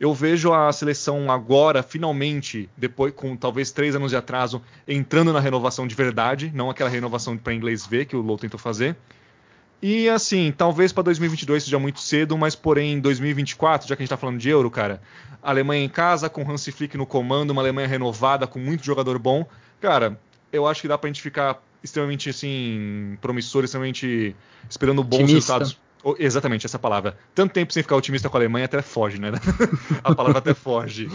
eu vejo a seleção agora, finalmente, depois com talvez três anos de atraso, entrando na renovação de verdade, não aquela renovação para inglês ver que o Low tentou fazer. E assim, talvez para 2022 seja muito cedo, mas porém em 2024, já que a gente está falando de Euro, cara, Alemanha em casa, com Hansi Flick no comando, uma Alemanha renovada, com muito jogador bom, cara, eu acho que dá pra gente ficar extremamente assim, promissor, extremamente esperando bons Otimista. resultados. Exatamente, essa palavra. Tanto tempo sem ficar otimista com a Alemanha até foge, né? a palavra até foge.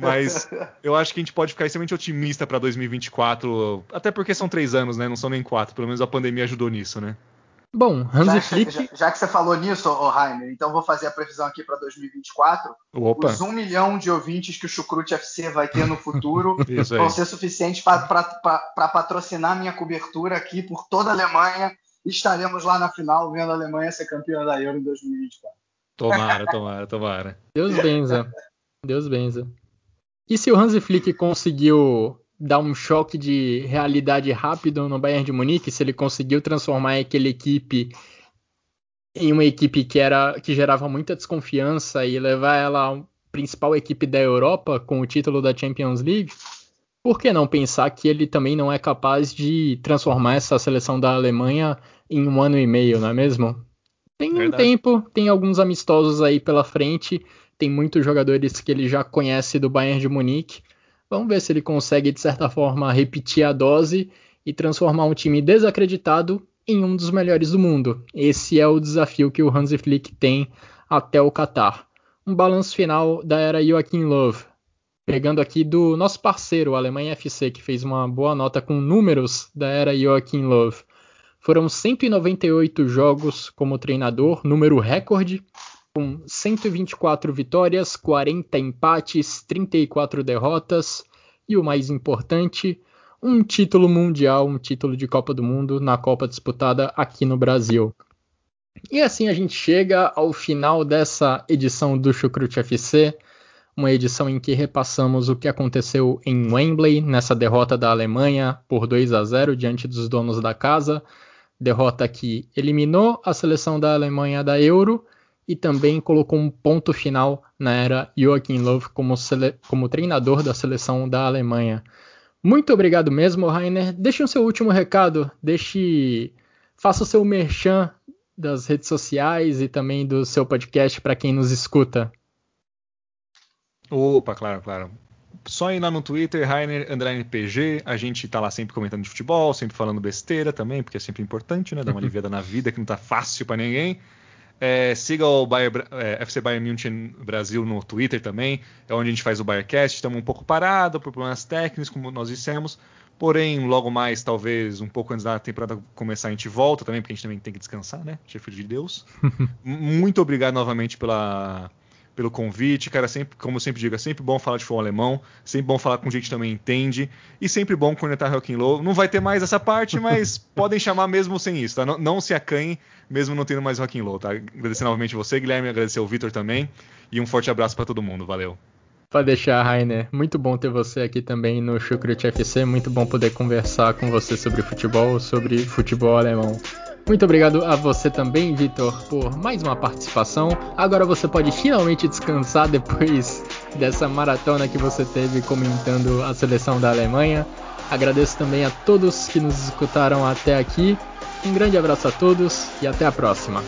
Mas eu acho que a gente pode ficar extremamente otimista para 2024, até porque são três anos, né? Não são nem quatro. Pelo menos a pandemia ajudou nisso, né? Bom, Hansi já, Flick. Já, já, que você falou nisso, oh, Rainer, então vou fazer a previsão aqui para 2024. Opa. Os um milhão de ouvintes que o Chucrute FC vai ter no futuro vão ser suficientes para patrocinar minha cobertura aqui por toda a Alemanha. Estaremos lá na final vendo a Alemanha ser campeã da Euro em 2024. Tomara, tomara, tomara. Deus benza. Deus benza. E se o Hansi Flick conseguiu dar um choque de realidade rápido no Bayern de Munique, se ele conseguiu transformar aquela equipe em uma equipe que era que gerava muita desconfiança e levar ela à principal equipe da Europa com o título da Champions League, por que não pensar que ele também não é capaz de transformar essa seleção da Alemanha em um ano e meio, não é mesmo? Tem um Verdade. tempo, tem alguns amistosos aí pela frente, tem muitos jogadores que ele já conhece do Bayern de Munique. Vamos ver se ele consegue, de certa forma, repetir a dose e transformar um time desacreditado em um dos melhores do mundo. Esse é o desafio que o Hansi Flick tem até o Qatar. Um balanço final da era Joachim Löw. Pegando aqui do nosso parceiro, Alemanha FC, que fez uma boa nota com números da era Joachim Löw. Foram 198 jogos como treinador, número recorde, com 124 vitórias, 40 empates, 34 derrotas e o mais importante, um título mundial, um título de Copa do Mundo na Copa disputada aqui no Brasil. E assim a gente chega ao final dessa edição do Chucrute FC, uma edição em que repassamos o que aconteceu em Wembley nessa derrota da Alemanha por 2 a 0 diante dos donos da casa, derrota que eliminou a seleção da Alemanha da Euro e também colocou um ponto final na era Joachim Löw como, como treinador da seleção da Alemanha. Muito obrigado mesmo, Rainer. Deixe o seu último recado, deixe, faça o seu merchan das redes sociais e também do seu podcast para quem nos escuta. Opa, claro, claro. Só ir lá no Twitter, Rainer Underline PG. A gente tá lá sempre comentando de futebol, sempre falando besteira também, porque é sempre importante, né? Dar uma aliviada na vida que não tá fácil para ninguém. É, siga o Bayer, é, FC Bayern München Brasil no Twitter também, é onde a gente faz o Bayercast. Estamos um pouco parado por problemas técnicos, como nós dissemos. Porém, logo mais, talvez um pouco antes da temporada começar, a gente volta também, porque a gente também tem que descansar, né? Chefe de Deus. Muito obrigado novamente pela, pelo convite, cara. Sempre, como eu sempre digo, é sempre bom falar de futebol alemão, sempre bom falar com gente que também entende, e sempre bom conectar Rock and Low. Não vai ter mais essa parte, mas podem chamar mesmo sem isso, tá? Não, não se acanhem, mesmo não tendo mais Rock and Low, tá? Agradecer novamente você, Guilherme, agradecer o Vitor também, e um forte abraço para todo mundo. Valeu. Pode deixar, Rainer. Muito bom ter você aqui também no Chucrute FC. Muito bom poder conversar com você sobre futebol, sobre futebol alemão. Muito obrigado a você também, Vitor, por mais uma participação. Agora você pode finalmente descansar depois dessa maratona que você teve comentando a seleção da Alemanha. Agradeço também a todos que nos escutaram até aqui. Um grande abraço a todos e até a próxima.